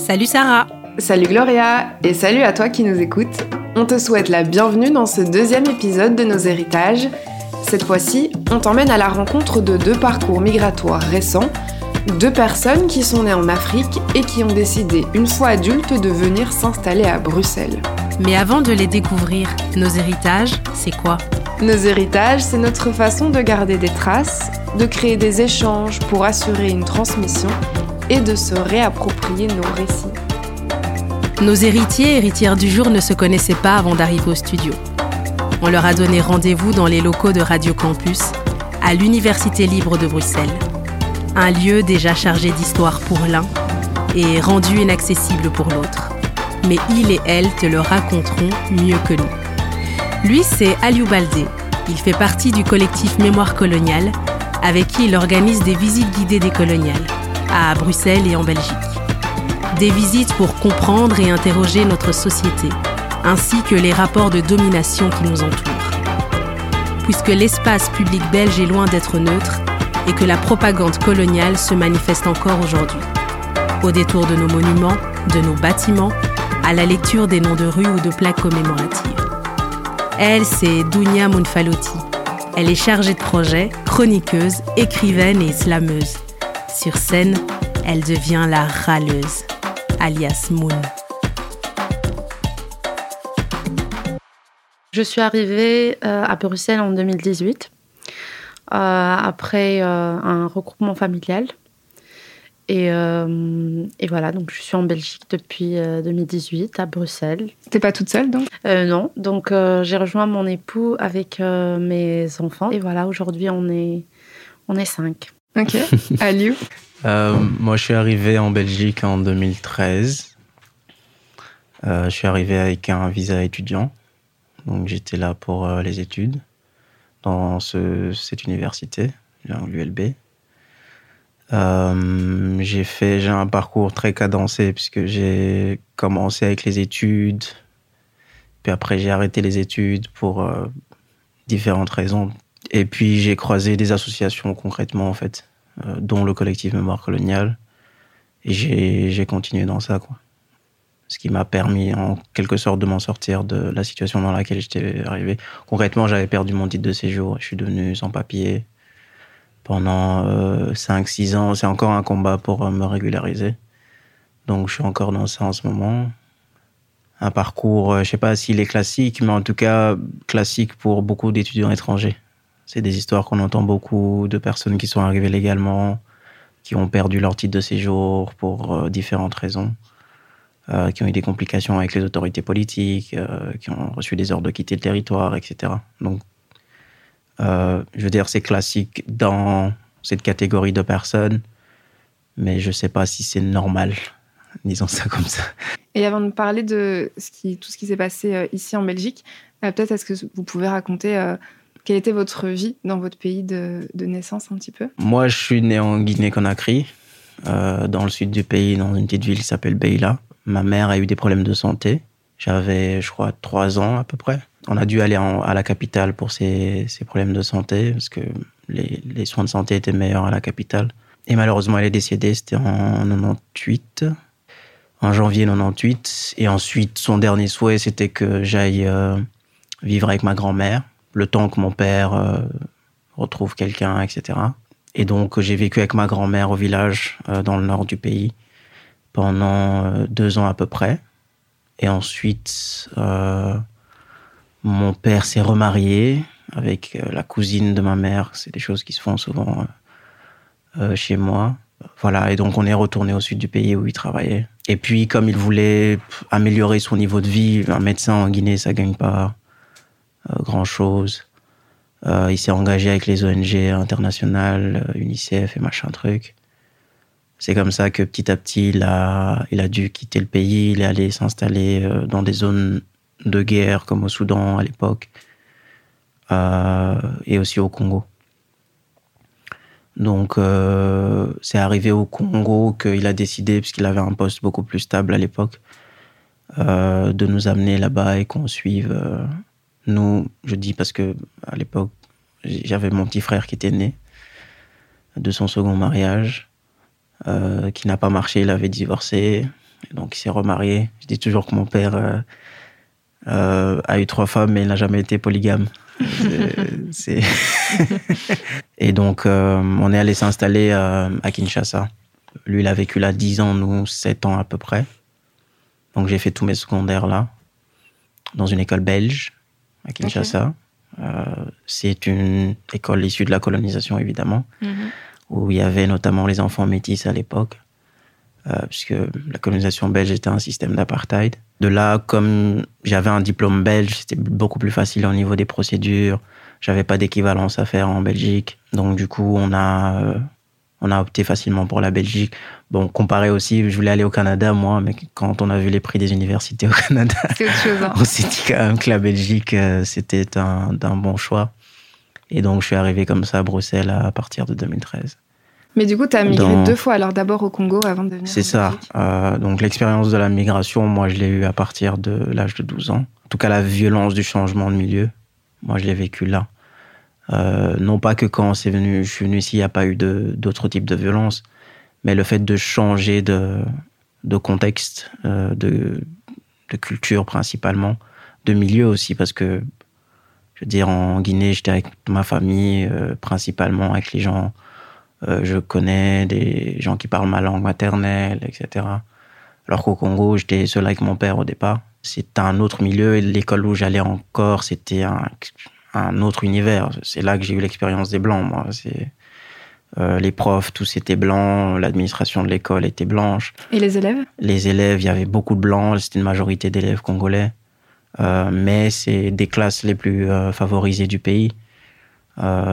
Salut Sarah Salut Gloria et salut à toi qui nous écoutes. On te souhaite la bienvenue dans ce deuxième épisode de nos héritages. Cette fois-ci, on t'emmène à la rencontre de deux parcours migratoires récents, deux personnes qui sont nées en Afrique et qui ont décidé, une fois adultes, de venir s'installer à Bruxelles. Mais avant de les découvrir, nos héritages, c'est quoi? Nos héritages, c'est notre façon de garder des traces, de créer des échanges pour assurer une transmission et de se réapproprier nos récits. Nos héritiers et héritières du jour ne se connaissaient pas avant d'arriver au studio. On leur a donné rendez-vous dans les locaux de Radio Campus, à l'Université libre de Bruxelles. Un lieu déjà chargé d'histoire pour l'un et rendu inaccessible pour l'autre. Mais il et elle te le raconteront mieux que nous. Lui, c'est Aliou Baldé. Il fait partie du collectif Mémoire coloniale, avec qui il organise des visites guidées des coloniales, à Bruxelles et en Belgique. Des visites pour comprendre et interroger notre société, ainsi que les rapports de domination qui nous entourent. Puisque l'espace public belge est loin d'être neutre et que la propagande coloniale se manifeste encore aujourd'hui. Au détour de nos monuments, de nos bâtiments, à la lecture des noms de rues ou de plaques commémoratives. Elle, c'est Dounia Mounfaloti. Elle est chargée de projet, chroniqueuse, écrivaine et slameuse. Sur scène, elle devient la râleuse, alias Moon. Je suis arrivée euh, à Bruxelles en 2018, euh, après euh, un regroupement familial. Et, et, voilà, donc je suis en Belgique depuis 2018, à Bruxelles. T'es pas toute seule donc? Non, donc j'ai rejoint mon époux avec mes enfants. Et voilà, aujourd'hui on est, on est cinq. Ok. Aliou Moi je suis arrivé en Belgique en 2013. je suis arrivé avec un visa étudiant. Donc j'étais là pour euh, les études dans ce, cette université, l'ULB. Euh, j'ai fait j'ai un parcours très cadencé puisque j'ai commencé avec les études, puis après j'ai arrêté les études pour euh, différentes raisons. Et puis j'ai croisé des associations concrètement en fait, euh, dont le collectif Mémoire coloniale. Et j'ai continué dans ça quoi ce qui m'a permis en quelque sorte de m'en sortir de la situation dans laquelle j'étais arrivé. Concrètement, j'avais perdu mon titre de séjour, je suis devenu sans papier pendant euh, 5-6 ans. C'est encore un combat pour euh, me régulariser. Donc je suis encore dans ça en ce moment. Un parcours, euh, je sais pas s'il est classique, mais en tout cas classique pour beaucoup d'étudiants étrangers. C'est des histoires qu'on entend beaucoup de personnes qui sont arrivées légalement, qui ont perdu leur titre de séjour pour euh, différentes raisons. Euh, qui ont eu des complications avec les autorités politiques, euh, qui ont reçu des ordres de quitter le territoire, etc. Donc, je veux dire, c'est classique dans cette catégorie de personnes, mais je ne sais pas si c'est normal, disons ça comme ça. Et avant de parler de tout ce qui s'est passé ici en Belgique, peut-être est-ce que vous pouvez raconter quelle était votre vie dans votre pays de, naissance un petit peu? Moi, je suis né en Guinée-Conakry, dans le sud du pays, dans une petite ville qui s'appelle Beila. Ma mère a eu des problèmes de santé. J'avais, je crois, trois ans à peu près. On a dû aller à la capitale pour ces, ces, problèmes de santé parce que les, les, soins de santé étaient meilleurs à la capitale. Et malheureusement, elle est décédée, c'était en 98, en janvier 98. Et ensuite, son dernier souhait, c'était que j'aille euh, vivre avec ma grand-mère, le temps que mon père euh, retrouve quelqu'un, etc. Et donc, j'ai vécu avec ma grand-mère au village, euh, dans le nord du pays pendant euh, deux ans à peu près. Et ensuite, mon père s'est remarié avec la cousine de ma mère. C'est des choses qui se font souvent chez moi. Voilà, et donc on est retourné au sud du pays où il travaillait. Et puis, comme il voulait améliorer son niveau de vie, un médecin en Guinée, ça gagne pas grand-chose. il s'est engagé avec les ONG internationales, UNICEF et machin truc. C'est comme ça que petit à petit, il a, il a dû quitter le pays, il est allé s'installer euh, dans des zones de guerre comme au Soudan à l'époque euh, et aussi au Congo. Donc euh, c'est arrivé au Congo qu'il a décidé, puisqu'il avait un poste beaucoup plus stable à l'époque, euh, de nous amener là-bas et qu'on suive. Nous, je dis parce que à l'époque, j'avais mon petit frère qui était né de son second mariage. Euh, qui n'a pas marché, il avait divorcé. donc, il s'est remarié. Je dis toujours que mon père euh, euh, a eu trois femmes, mais il n'a jamais été polygame. C'est- Et donc, on est allé s'installer à Kinshasa. Lui, il a vécu là 10 ans, nous 7 ans à peu près. Donc, j'ai fait tous mes secondaires là, dans une école belge à Kinshasa. Euh, c'est une école issue de la colonisation, évidemment, où il y avait notamment les enfants métis à l'époque, euh, puisque la colonisation belge était un système d'apartheid. De là, comme j'avais un diplôme belge, c'était beaucoup plus facile au niveau des procédures. J'avais pas d'équivalence à faire en Belgique. Donc, du coup, on a, euh, on a opté facilement pour la Belgique. Bon, comparé aussi, je voulais aller au Canada, moi, mais quand on a vu les prix des universités au Canada, chose. hein. on s'est dit quand même que la Belgique, euh, c'était un, bon choix. Et donc, je suis arrivé comme ça à Bruxelles à partir de 2013. Mais du coup, tu as migré deux fois, alors d'abord au Congo avant de venir. C'est ça. Euh, donc, l'expérience de la migration, moi, je l'ai eue à partir de l'âge de 12 ans. En tout cas, la violence du changement de milieu, moi, je l'ai vécu là. Euh, non pas que quand c'est je suis venu ici, il n'y a pas eu d'autres types de violence, mais le fait de changer de, contexte, euh, de, culture principalement, de milieu aussi, parce que, je veux dire, en Guinée, j'étais avec ma famille, euh, principalement avec les gens je connais des gens qui parlent ma langue maternelle, etc. Alors qu'au Congo, j'étais seul avec mon père au départ. C'était un autre milieu et l'école où j'allais encore, c'était un, un autre univers. C'est là que j'ai eu l'expérience des Blancs, moi. C'est, euh, les profs, tous étaient blancs, l'administration de l'école était blanche. Et les élèves? Les élèves, il y avait beaucoup de blancs, c'était une majorité d'élèves congolais. Euh, mais c'est des classes les plus euh, favorisées du pays.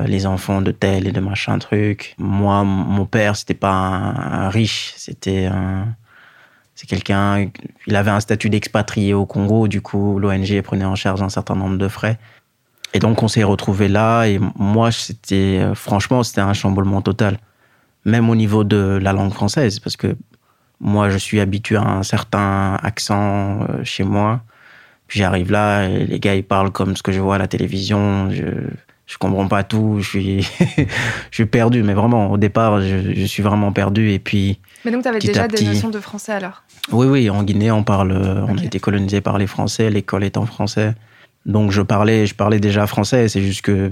Les enfants de tel et de machin truc. Moi, mon père, c'était pas un, un riche, c'était un. C'est quelqu'un. Il avait un statut d'expatrié au Congo, du coup, l'ONG prenait en charge un certain nombre de frais. Et donc, on s'est retrouvés là, et moi, c'était. euh, Franchement, c'était un chamboulement total. Même au niveau de la langue française, parce que moi, je suis habitué à un certain accent euh, chez moi. Puis j'arrive là, et les gars, ils parlent comme ce que je vois à la télévision. Je, je comprends pas tout. Je suis, je suis perdu. Mais vraiment, au départ, je, je suis vraiment perdu. Et puis, Mais donc, tu avais déjà des notions de français alors? Oui, oui, en Guinée, on parle, euh, on a été colonisé par les Français. L'école est en français. Donc, je parlais, je parlais déjà français. C'est juste que,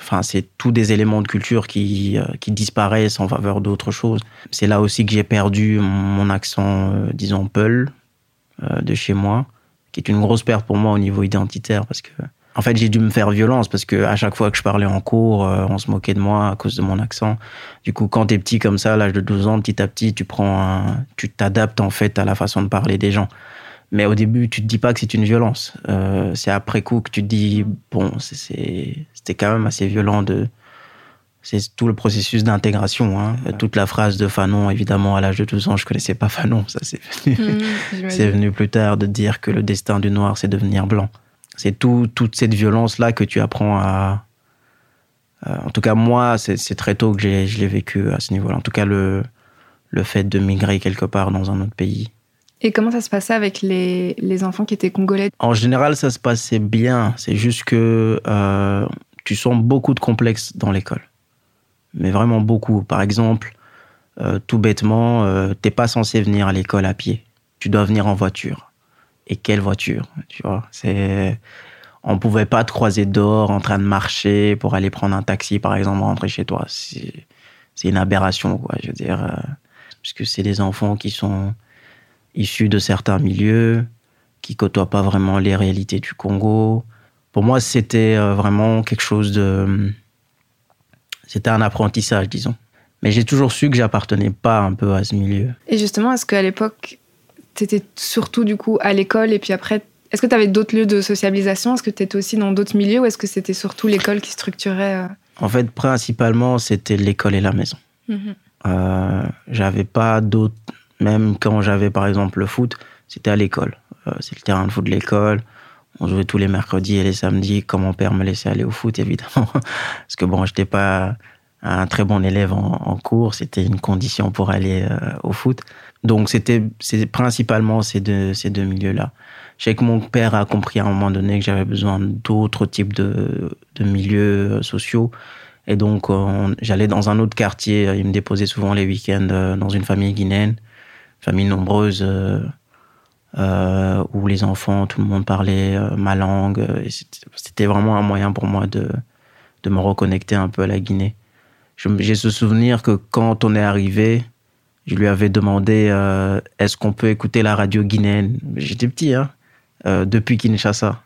enfin, c'est tous des éléments de culture qui, euh, qui disparaissent en faveur d'autres choses. C'est là aussi que j'ai perdu mon accent, euh, disons, peul, euh, de chez moi, qui est une grosse perte pour moi au niveau identitaire parce que, en fait, j'ai dû me faire violence parce que à chaque fois que je parlais en cours, on se moquait de moi à cause de mon accent. Du coup, quand t'es petit comme ça, à l'âge de 12 ans, petit à petit, tu prends un, tu t'adaptes en fait à la façon de parler des gens. Mais au début, tu te dis pas que c'est une violence. Euh, c'est après coup que tu te dis, bon, c'était quand même assez violent de. C'est tout le processus d'intégration. Hein. Toute la phrase de Fanon, évidemment, à l'âge de 12 ans, je connaissais pas Fanon. Ça, c'est venu, Mmh, c'est venu plus tard de dire que le destin du noir, c'est devenir blanc. C'est tout, toute cette violence-là que tu apprends à. euh, en tout cas, moi, c'est c'est très tôt que j'ai- je l'ai vécu à ce niveau-là. En tout cas, le, le fait de migrer quelque part dans un autre pays. Et comment ça se passait avec les, les enfants qui étaient congolais? En général, ça se passait bien. C'est juste que euh, tu sens beaucoup de complexes dans l'école. Mais vraiment beaucoup. Par exemple, euh, tout bêtement, euh, t'es pas censé venir à l'école à pied. Tu dois venir en voiture. Et quelle voiture? Tu vois C'est on pouvait pas te croiser dehors en train de marcher pour aller prendre un taxi, par exemple, rentrer chez toi. C'est une aberration, quoi. Je veux dire, euh, parce que c'est des enfants qui sont issus de certains milieux, qui côtoient pas vraiment les réalités du Congo. Pour moi, c'était euh, vraiment quelque chose de. C'était un apprentissage, disons. Mais j'ai toujours su que j'appartenais pas un peu à ce milieu. Et justement, est-ce qu'à l'époque, tu étais surtout du coup à l'école et puis après, est-ce que tu avais d'autres lieux de socialisation? Est-ce que tu étais aussi dans d'autres milieux ou est-ce que c'était surtout l'école qui structurait euh? En fait, principalement, c'était l'école et la maison. Euh, j'avais pas d'autres. Même quand j'avais par exemple le foot, c'était à l'école. Euh, c'est le terrain de foot de l'école. On jouait tous les mercredis et les samedis quand mon père me laissait aller au foot, évidemment. Parce que bon, j'étais pas un très bon élève en, cours. C'était une condition pour aller euh, au foot. Donc c'était principalement ces deux, ces deux milieux-là. Je sais que mon père a compris à un moment donné que j'avais besoin d'autres types de, de milieux euh, sociaux. Et donc, on- j'allais dans un autre quartier. Il me déposait souvent les week-ends dans une famille guinéenne. Famille nombreuse où les enfants, tout le monde parlait ma langue. C'était vraiment un moyen pour moi de, de me reconnecter un peu à la Guinée. J'ai ce souvenir que quand on est arrivé, je lui avais demandé est-ce qu'on peut écouter la radio guinéenne? J'étais petit, hein, depuis Kinshasa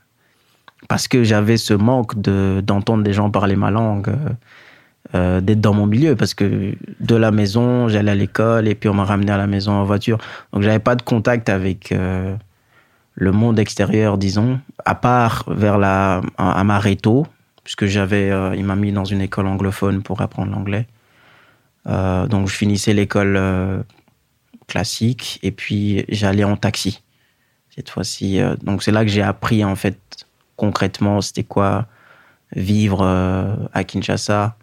parce que j'avais ce manque de d'entendre des gens parler ma langue, euh, euh, d'être dans mon milieu, parce que de la maison, j'allais à l'école et puis on m'a ramené à la maison en voiture. Donc j'avais pas de contact avec euh, le monde extérieur, disons, à part vers la à Maréto, puisque j'avais, il m'a mis dans une école anglophone pour apprendre l'anglais. donc je finissais l'école classique et puis j'allais en taxi cette fois-ci. donc c'est là que j'ai appris en fait concrètement, c'était quoi vivre euh, à Kinshasa.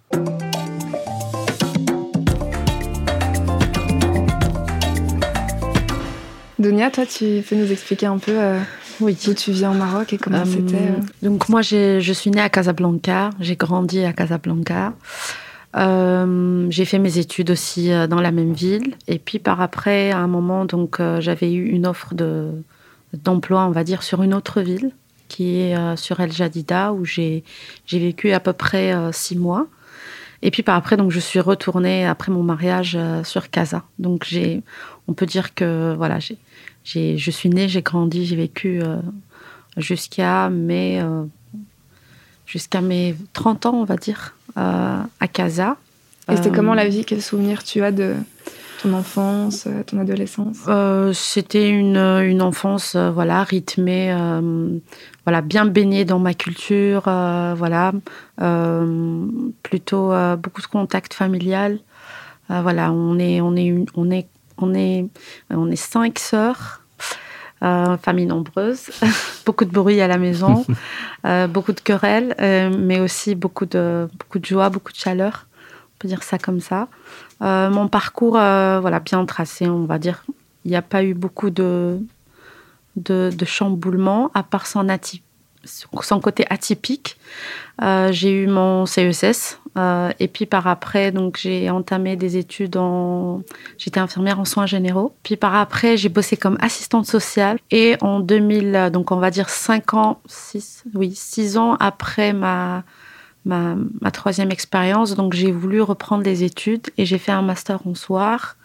Donia, toi, tu peux nous expliquer un peu euh, oui. d'où tu viens au Maroc et comment euh, c'était Donc moi, je suis née à Casablanca, j'ai grandi à Casablanca. j'ai fait mes études aussi dans la même ville. Et puis par après, à un moment, donc j'avais eu une offre de d'emploi, on va dire, sur une autre ville qui est euh, sur El Jadida, où j'ai vécu à peu près euh, six mois. Et puis par après, donc je suis retournée après mon mariage euh, sur Casa. Donc j'ai, on peut dire que voilà, j'ai, je suis née, j'ai grandi, j'ai vécu jusqu'à mes jusqu'à mes 30 ans, on va dire, à Casa. Et c'était comment la vie? Quel souvenir tu as de, ton enfance, euh, ton adolescence? Euh, C'était une, une, enfance euh, voilà rythmée, voilà bien baignée dans ma culture, voilà plutôt beaucoup de contact familial. voilà, on est on est on est on est on est cinq sœurs. famille nombreuse, beaucoup de bruit à la maison, beaucoup de querelles, mais aussi beaucoup de, beaucoup de joie, beaucoup de chaleur, on peut dire ça comme ça. Euh, mon parcours, euh, voilà, bien tracé, on va dire. Il n'y a pas eu beaucoup de, de, chamboulements, à part son, son côté atypique. Euh, j'ai eu mon CESS, et puis par après, donc j'ai entamé des études en. J'étais infirmière en soins généraux. Puis par après, j'ai bossé comme assistante sociale. Et en 2000, donc on va dire 5 ans, 6, oui, 6 ans après ma ma, troisième expérience. Donc j'ai voulu reprendre les études et j'ai fait un master en soir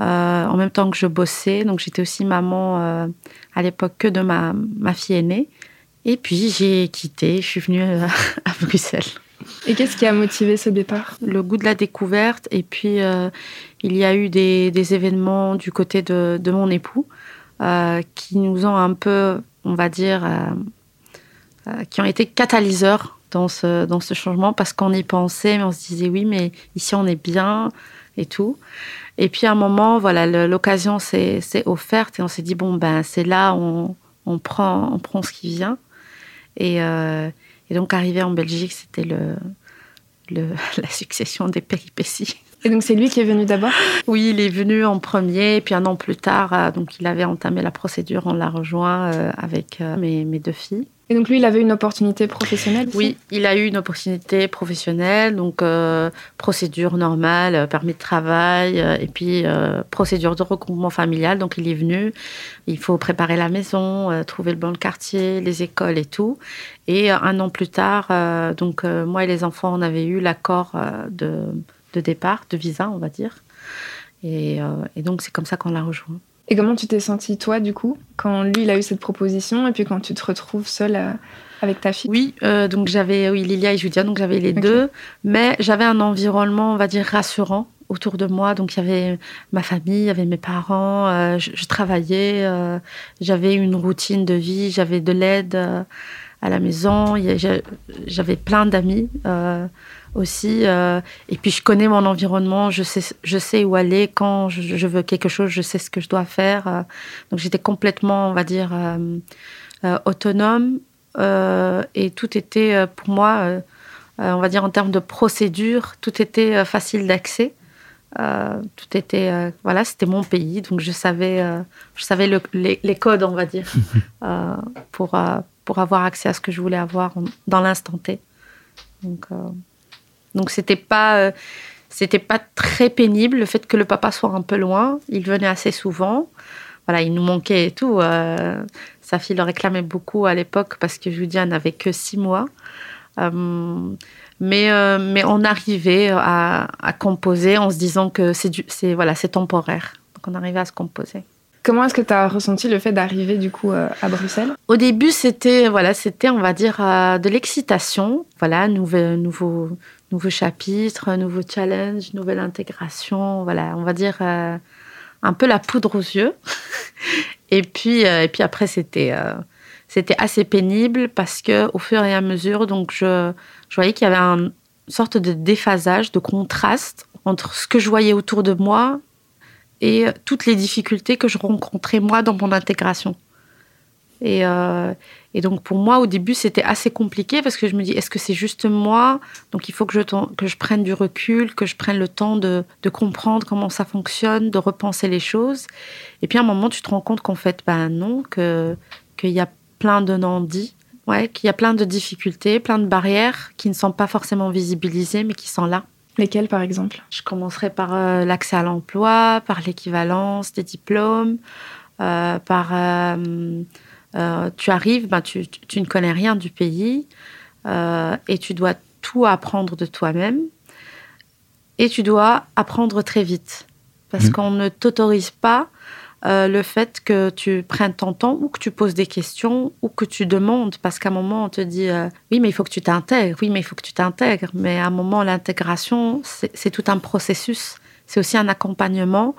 euh, en même temps que je bossais. Donc j'étais aussi maman euh, à l'époque que de ma, ma fille aînée. Et puis j'ai quitté, je suis venue euh, à Bruxelles. Et qu'est-ce qui a motivé ce départ? Le goût de la découverte. Et puis il y a eu des, des événements du côté de, de mon époux qui nous ont un peu, on va dire, qui ont été catalyseurs dans ce, dans ce changement parce qu'on y pensait, mais on se disait oui, mais ici on est bien et tout. Et puis à un moment, voilà, l'occasion s'est offerte et on s'est dit bon ben c'est là on, on, prend on prend ce qui vient. Et, euh, et donc arrivé en Belgique, c'était le, le, la succession des péripéties. Et donc c'est lui qui est venu d'abord? Oui, il est venu en premier, et puis un an plus tard, euh, donc il avait entamé la procédure, on l'a rejoint euh, avec mes, mes, deux filles. Et donc lui, il avait une opportunité professionnelle Oui, il a eu une opportunité professionnelle, donc euh, procédure normale, euh, permis de travail, euh, et puis procédure de regroupement familial. Donc il est venu, il faut préparer la maison, trouver le bon quartier, les écoles et tout. Et un an plus tard, donc moi et les enfants, on avait eu l'accord de, départ, de visa, on va dire. Et donc c'est comme ça qu'on l'a rejoint. Et comment tu t'es sentie, toi, du coup, quand lui, il a eu cette proposition, et puis quand tu te retrouves seule euh, avec ta fille? Oui, euh, donc j'avais, oui, Lilia et Julia, donc j'avais les deux, mais j'avais un environnement, on va dire, rassurant autour de moi. Donc il y avait ma famille, il y avait mes parents, euh, je, travaillais, j'avais une routine de vie, j'avais de l'aide à la maison, j'avais plein d'amis aussi. Euh, et puis je connais mon environnement, je sais, je sais où aller quand je, veux quelque chose, je sais ce que je dois faire. Euh. donc j'étais complètement, on va dire, euh, autonome et tout était pour moi, on va dire en termes de procédure, tout était facile d'accès. tout était voilà c'était mon pays donc je savais je savais les, les, codes on va dire pour pour avoir accès à ce que je voulais avoir dans l'instant T donc donc c'était pas, euh, c'était pas très pénible le fait que le papa soit un peu loin. Il venait assez souvent. Voilà, il nous manquait et tout. Euh, sa fille le réclamait beaucoup à l'époque parce que Julia n'avait que six mois. Euh, mais, mais on arrivait à, à, composer en se disant que c'est voilà, temporaire. Donc on arrivait à se composer. Comment est-ce que tu as ressenti le fait d'arriver du coup à Bruxelles? Au début, c'était voilà, c'était on va dire de l'excitation, voilà, nouveau nouveau nouveau chapitre, nouveau challenge, nouvelle intégration, voilà, on va dire un peu la poudre aux yeux. et puis et puis après c'était c'était assez pénible parce que au fur et à mesure, donc je voyais qu'il y avait une sorte de déphasage, de contraste entre ce que je voyais autour de moi et toutes les difficultés que je rencontrais moi dans mon intégration. Et, euh, et donc pour moi, au début, c'était assez compliqué parce que je me dis, est-ce que c'est juste moi? Donc il faut que je, que je prenne du recul, que je prenne le temps de, de comprendre comment ça fonctionne, de repenser les choses. Et puis à un moment, tu te rends compte qu'en fait, ben non, qu'il y a plein de non-dits, ouais, qu'il y a plein de difficultés, plein de barrières qui ne sont pas forcément visibilisées, mais qui sont là. Lesquelles, par exemple? Je commencerai par euh, l'accès à l'emploi, par l'équivalence des diplômes, euh, par... Euh, tu arrives, ben, tu, tu, ne connais rien du pays et tu dois tout apprendre de toi-même et tu dois apprendre très vite parce mmh. qu'on ne t'autorise pas euh, le fait que tu prennes ton temps ou que tu poses des questions ou que tu demandes, parce qu'à un moment, on te dit euh, oui, mais il faut que tu t'intègres, oui, mais il faut que tu t'intègres. Mais à un moment, l'intégration, c'est tout un processus, c'est aussi un accompagnement.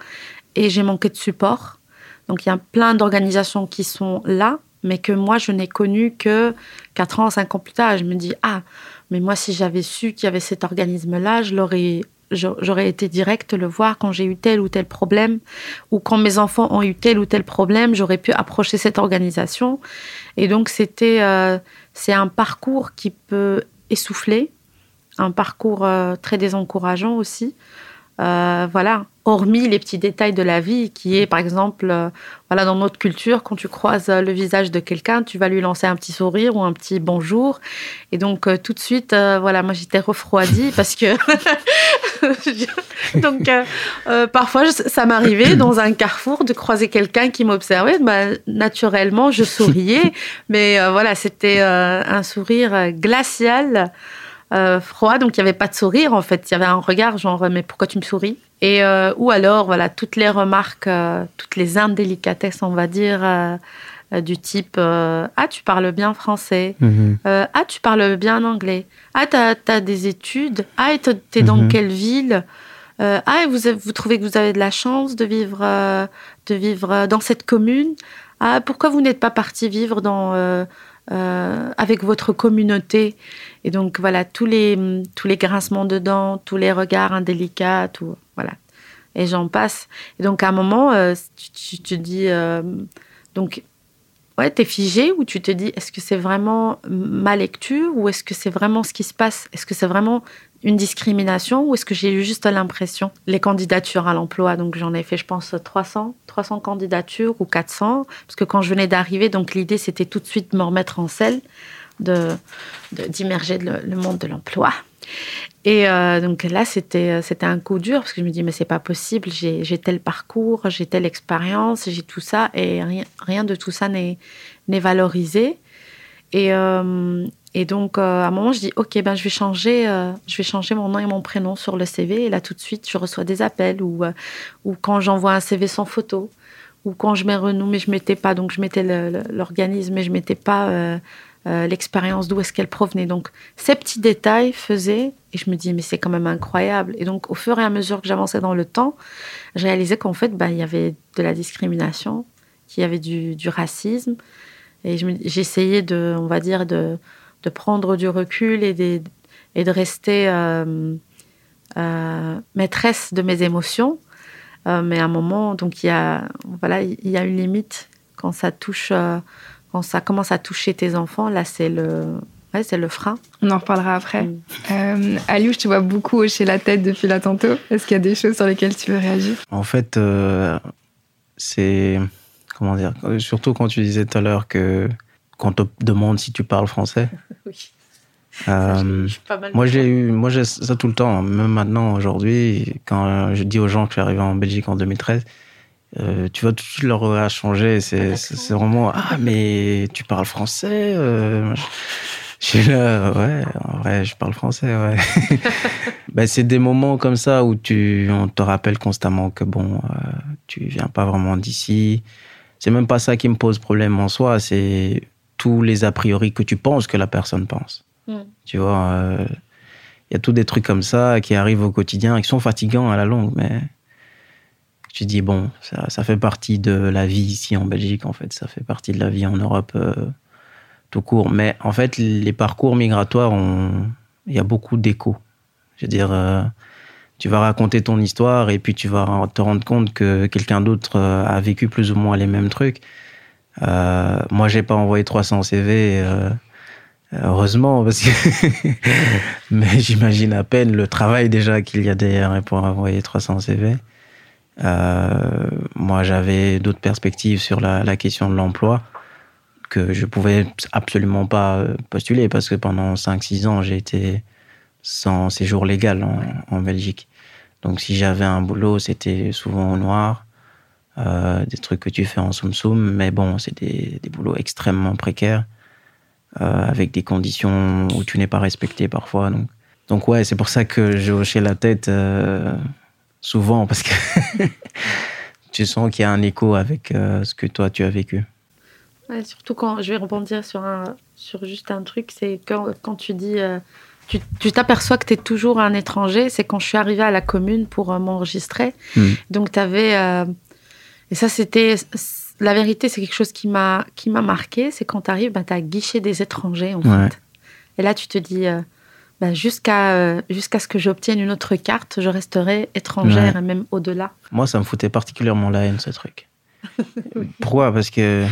Et j'ai manqué de support. Donc il y a plein d'organisations qui sont là, mais que moi, je n'ai connu que 4 ans, 5 ans plus tard. je me dis ah, mais moi, si j'avais su qu'il y avait cet organisme-là, je l'aurais j'aurais été directe le voir quand j'ai eu tel ou tel problème ou quand mes enfants ont eu tel ou tel problème, j'aurais pu approcher cette organisation. Et donc c'était euh, c'est un parcours qui peut essouffler, un parcours euh, très désencourageant aussi. Euh, voilà, hormis les petits détails de la vie, qui est par exemple, euh, voilà, dans notre culture, quand tu croises le visage de quelqu'un, tu vas lui lancer un petit sourire ou un petit bonjour. Et donc euh, tout de suite, voilà, moi j'étais refroidie parce que donc parfois ça m'arrivait dans un carrefour de croiser quelqu'un qui m'observait. Bah, naturellement, je souriais, mais voilà, c'était un sourire glacial. Euh, froid, donc il n'y avait pas de sourire en fait. Il y avait un regard genre mais pourquoi tu me souris? Et euh, ou alors voilà toutes les remarques, euh, toutes les indélicatesses on va dire du type ah tu parles bien français, mhm. ah tu parles bien anglais, ah tu as, des études, ah tu es dans mhm. quelle ville? Ah vous vous trouvez que vous avez de la chance de vivre de vivre dans cette commune? Ah pourquoi vous n'êtes pas parti vivre dans euh, avec votre communauté? Et donc voilà, tous les, tous les grincements de dents, tous les regards indélicats, tout, voilà. Et j'en passe. Et donc à un moment, euh, tu, te dis, euh, donc, ouais, t'es figé ou tu te dis, est-ce que c'est vraiment ma lecture ou est-ce que c'est vraiment ce qui se passe? Est-ce que c'est vraiment une discrimination ou est-ce que j'ai eu juste l'impression? Les candidatures à l'emploi, donc j'en ai fait, je pense, 300, 300 candidatures ou 400, parce que quand je venais d'arriver, donc l'idée c'était tout de suite de me remettre en selle, de d'immerger le, le, monde de l'emploi. Et euh, donc là, c'était c'était un coup dur parce que je me dis mais c'est pas possible, j'ai tel parcours, j'ai telle expérience, j'ai tout ça et rien, de tout ça n'est valorisé. Et, euh, et donc, euh, à un moment, je dis, OK, ben, je, vais changer, euh, je vais changer mon nom et mon prénom sur le CV. Et là, tout de suite, je reçois des appels ou, euh, ou quand j'envoie un CV sans photo ou quand je mets renom, mais je mettais pas, donc je mettais l'organisme, mais je mettais pas l'expérience d'où est-ce qu'elle provenait. Donc, ces petits détails faisaient, et je me dis, mais c'est quand même incroyable. Et donc, au fur et à mesure que j'avançais dans le temps, je réalisais qu'en fait, ben, il y avait de la discrimination, qu'il y avait du, racisme. Et j'essayais de, on va dire, de de prendre du recul et de, et de rester euh, euh, maîtresse de mes émotions. Euh, mais à un moment, donc il y a, voilà, il y a une limite quand ça touche, quand ça commence à toucher tes enfants. Là, c'est le, ouais, c'est le frein. On en reparlera après. Mm. Aliou, je te vois beaucoup hocher la tête depuis là tantôt. Est-ce qu'il y a des choses sur lesquelles tu veux réagir? En fait, c'est comment dire, surtout quand tu disais tout à l'heure que qu'on te demande si tu parles français. oui. Euh, moi, j'ai eu, moi, j'ai ça tout le temps. Même maintenant, aujourd'hui, quand je dis aux gens que je suis arrivé en Belgique en 2013, euh, tu vois tout de suite leur regard changer. C'est, c'est vraiment ah mais tu parles français. Euh, je suis là, ouais, en vrai, je parle français, ouais. ben, c'est des moments comme ça où tu, on te rappelle constamment que bon, euh, tu viens pas vraiment d'ici. C'est même pas ça qui me pose problème en soi, c'est tous les a priori que tu penses que la personne pense. Mm. Tu vois, il euh, y a tous des trucs comme ça qui arrivent au quotidien, qui sont fatigants à la longue, mais tu dis, bon, ça, ça, fait partie de la vie ici en Belgique, en fait, ça fait partie de la vie en Europe euh, tout court. Mais en fait, les parcours migratoires, il y a beaucoup d'échos. Je veux dire, euh, tu vas raconter ton histoire et puis tu vas te rendre compte que quelqu'un d'autre a vécu plus ou moins les mêmes trucs. Euh, moi, j'ai pas envoyé 300 CV. Euh, heureusement, parce que mais j'imagine à peine le travail déjà qu'il y a derrière pour envoyer 300 CV. Euh, moi, j'avais d'autres perspectives sur la, question de l'emploi que je pouvais absolument pas postuler parce que pendant 5-6 ans, j'ai été sans séjour légal en, Belgique. Donc, si j'avais un boulot, c'était souvent au noir. Euh, des trucs que tu fais en soum soum, mais bon, c'est des, boulots extrêmement précaires, euh, avec des conditions où tu n'es pas respecté parfois. Donc, ouais, c'est pour ça que j'ai hoché la tête euh, souvent, parce que tu sens qu'il y a un écho avec euh, ce que toi tu as vécu. Ouais, surtout quand je vais rebondir sur, un, sur juste un truc, c'est quand, quand tu dis euh, tu t'aperçois que tu es toujours un étranger, c'est quand je suis arrivée à la commune pour euh, m'enregistrer. Mmh. Donc, tu avais et ça, c'était. La vérité, c'est quelque chose qui m'a qui m'a marqué. C'est quand tu arrives, ben, tu as guichet des étrangers, en ouais. fait. Et là, tu te dis, jusqu'à euh, jusqu'à ce que j'obtienne une autre carte, je resterai étrangère ouais. et même au-delà. Moi, ça me foutait particulièrement la haine, ce truc. oui. Pourquoi? Parce que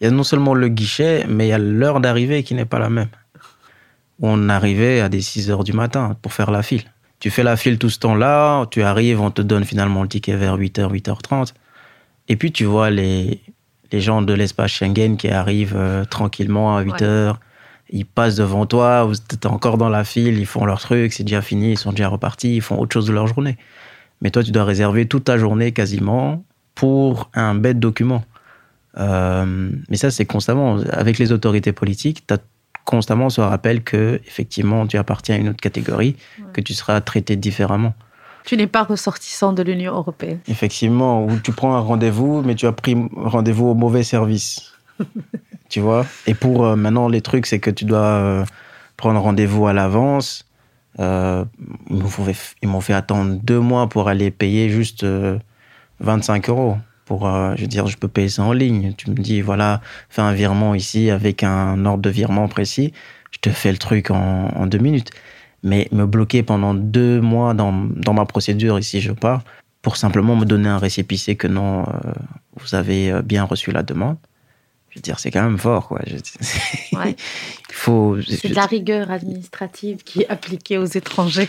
il y a non seulement le guichet, mais il y a l'heure d'arrivée qui n'est pas la même. On arrivait à des 6 heures du matin pour faire la file. Tu fais la file tout ce temps-là, tu arrives, on te donne finalement le ticket vers 8h, 8h30. Et puis tu vois les, les gens de l'espace Schengen qui arrivent euh, tranquillement à 8 ouais. Ils passent devant toi, tu es encore dans la file, ils font leur truc, c'est déjà fini, ils sont déjà repartis, ils font autre chose de leur journée. Mais toi, tu dois réserver toute ta journée quasiment pour un bête document. Euh, mais ça, c'est constamment. Avec les autorités politiques, tu as constamment ce rappel que, effectivement, tu appartiens à une autre catégorie, ouais. que tu seras traité différemment. Tu n'es pas ressortissant de l'Union européenne. Effectivement, où tu prends un rendez-vous, mais tu as pris rendez-vous au mauvais service. tu vois? Et pour euh, maintenant, les trucs, c'est que tu dois euh, prendre rendez-vous à l'avance. Euh, ils m'ont fait attendre deux mois pour aller payer juste 25 euros. Pour, je veux dire, je peux payer ça en ligne. Tu me dis, voilà, fais un virement ici avec un ordre de virement précis. Je te fais le truc en, en deux minutes mais me bloquer pendant deux mois dans, dans ma procédure ici je pars pour simplement me donner un récépissé que non, vous avez bien reçu la demande. Je veux dire, c'est quand même fort, quoi. Je, ouais. Il faut. C'est de la rigueur administrative qui est appliquée aux étrangers.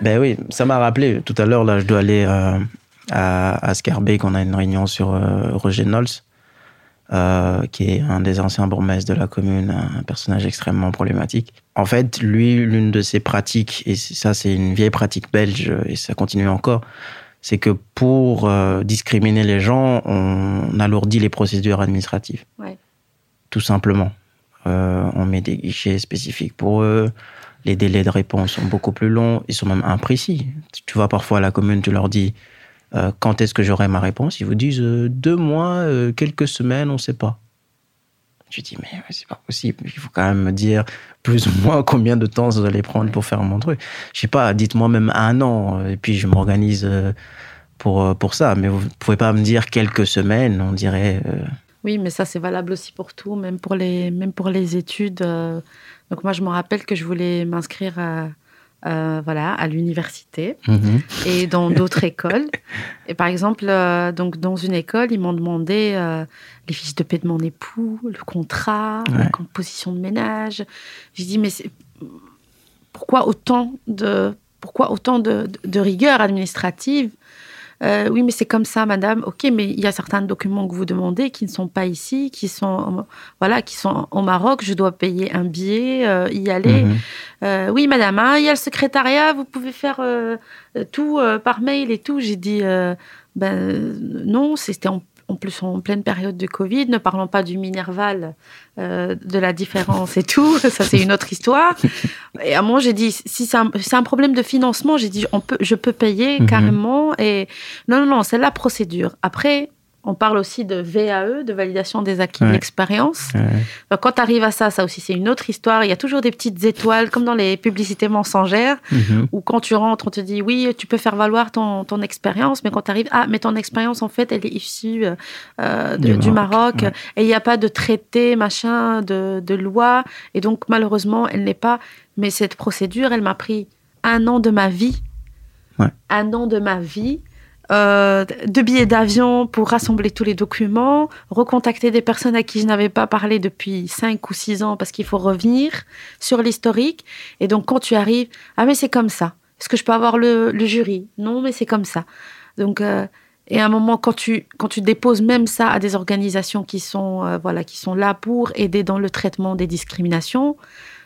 ben oui, ça m'a rappelé. Tout à l'heure, là, je dois aller euh, à, à Scarbeck, qu'on a une réunion sur euh, Roger Knowles euh, qui est un des anciens bourgmestres de la commune, un personnage extrêmement problématique. En fait, lui, l'une de ses pratiques, et ça c'est une vieille pratique belge, et ça continue encore, c'est que pour euh, discriminer les gens, on alourdit les procédures administratives. Ouais. Tout simplement. Euh, on met des guichets spécifiques pour eux, les délais de réponse sont beaucoup plus longs, ils sont même imprécis. Tu vois, parfois à la commune, tu leur dis euh, quand est-ce que j'aurai ma réponse? Ils vous disent deux mois, quelques semaines, on ne sait pas. Je dis, mais c'est pas possible. Il faut quand même me dire plus ou moins combien de temps vous allez prendre pour faire mon truc. Je sais pas, dites-moi même un an, et puis je m'organise pour, pour ça. Mais vous pouvez pas me dire quelques semaines, on dirait. Euh... Oui, mais ça, c'est valable aussi pour tout, même pour les, même pour les études. Donc, moi, je me rappelle que je voulais m'inscrire à euh, voilà, à l'université Mhm. mmh. et dans d'autres écoles. Et par exemple, euh, donc dans une école, ils m'ont demandé euh, les fiches de paie de mon époux, le contrat, ouais. la composition de ménage. J'ai dit mais pourquoi autant de pourquoi autant de, de, de rigueur administrative Euh, oui, mais c'est comme ça, madame. Ok, mais il y a certains documents que vous demandez qui ne sont pas ici, qui sont, voilà, qui sont au Maroc. Je dois payer un billet, euh, y aller. Mhm. Euh, oui, madame, hein, il y a le secrétariat, vous pouvez faire tout par mail et tout. J'ai dit, ben non, c'était en, en plus en pleine période de Covid. Ne parlons pas du Minerval, euh, de la différence et tout. Ça, c'est une autre histoire. Et à moi, j'ai dit, si c'est un, problème de financement, j'ai dit, on peut, je peux payer Mhm. carrément. Et non, non, non, c'est la procédure. Après, on parle aussi de VAE, de validation des acquis de Ouais. l'expérience. Ouais. Donc, quand tu arrives à ça, ça aussi, c'est une autre histoire. Il y a toujours des petites étoiles, comme dans les publicités mensongères, Mhm. où quand tu rentres, on te dit oui, tu peux faire valoir ton, ton expérience, mais quand tu arrives, ah, mais ton expérience, en fait, elle est issue euh, euh, de- Du du, Maroc, Maroc, ouais. et il n'y a pas de traité, machin, de, de loi, et donc malheureusement, elle n'est pas. Mais cette procédure, elle m'a pris un an de ma vie, un an de ma vie. Euh, de billets d'avion pour rassembler tous les documents, recontacter des personnes à qui je n'avais pas parlé depuis 5 ou 6 ans parce qu'il faut revenir sur l'historique. Et donc, quand tu arrives, ah, mais c'est comme ça. Est-ce que je peux avoir le, jury? Non, mais c'est comme ça. Donc, euh, et à un moment, quand tu, quand tu déposes même ça à des organisations qui sont, euh, voilà, qui sont là pour aider dans le traitement des discriminations,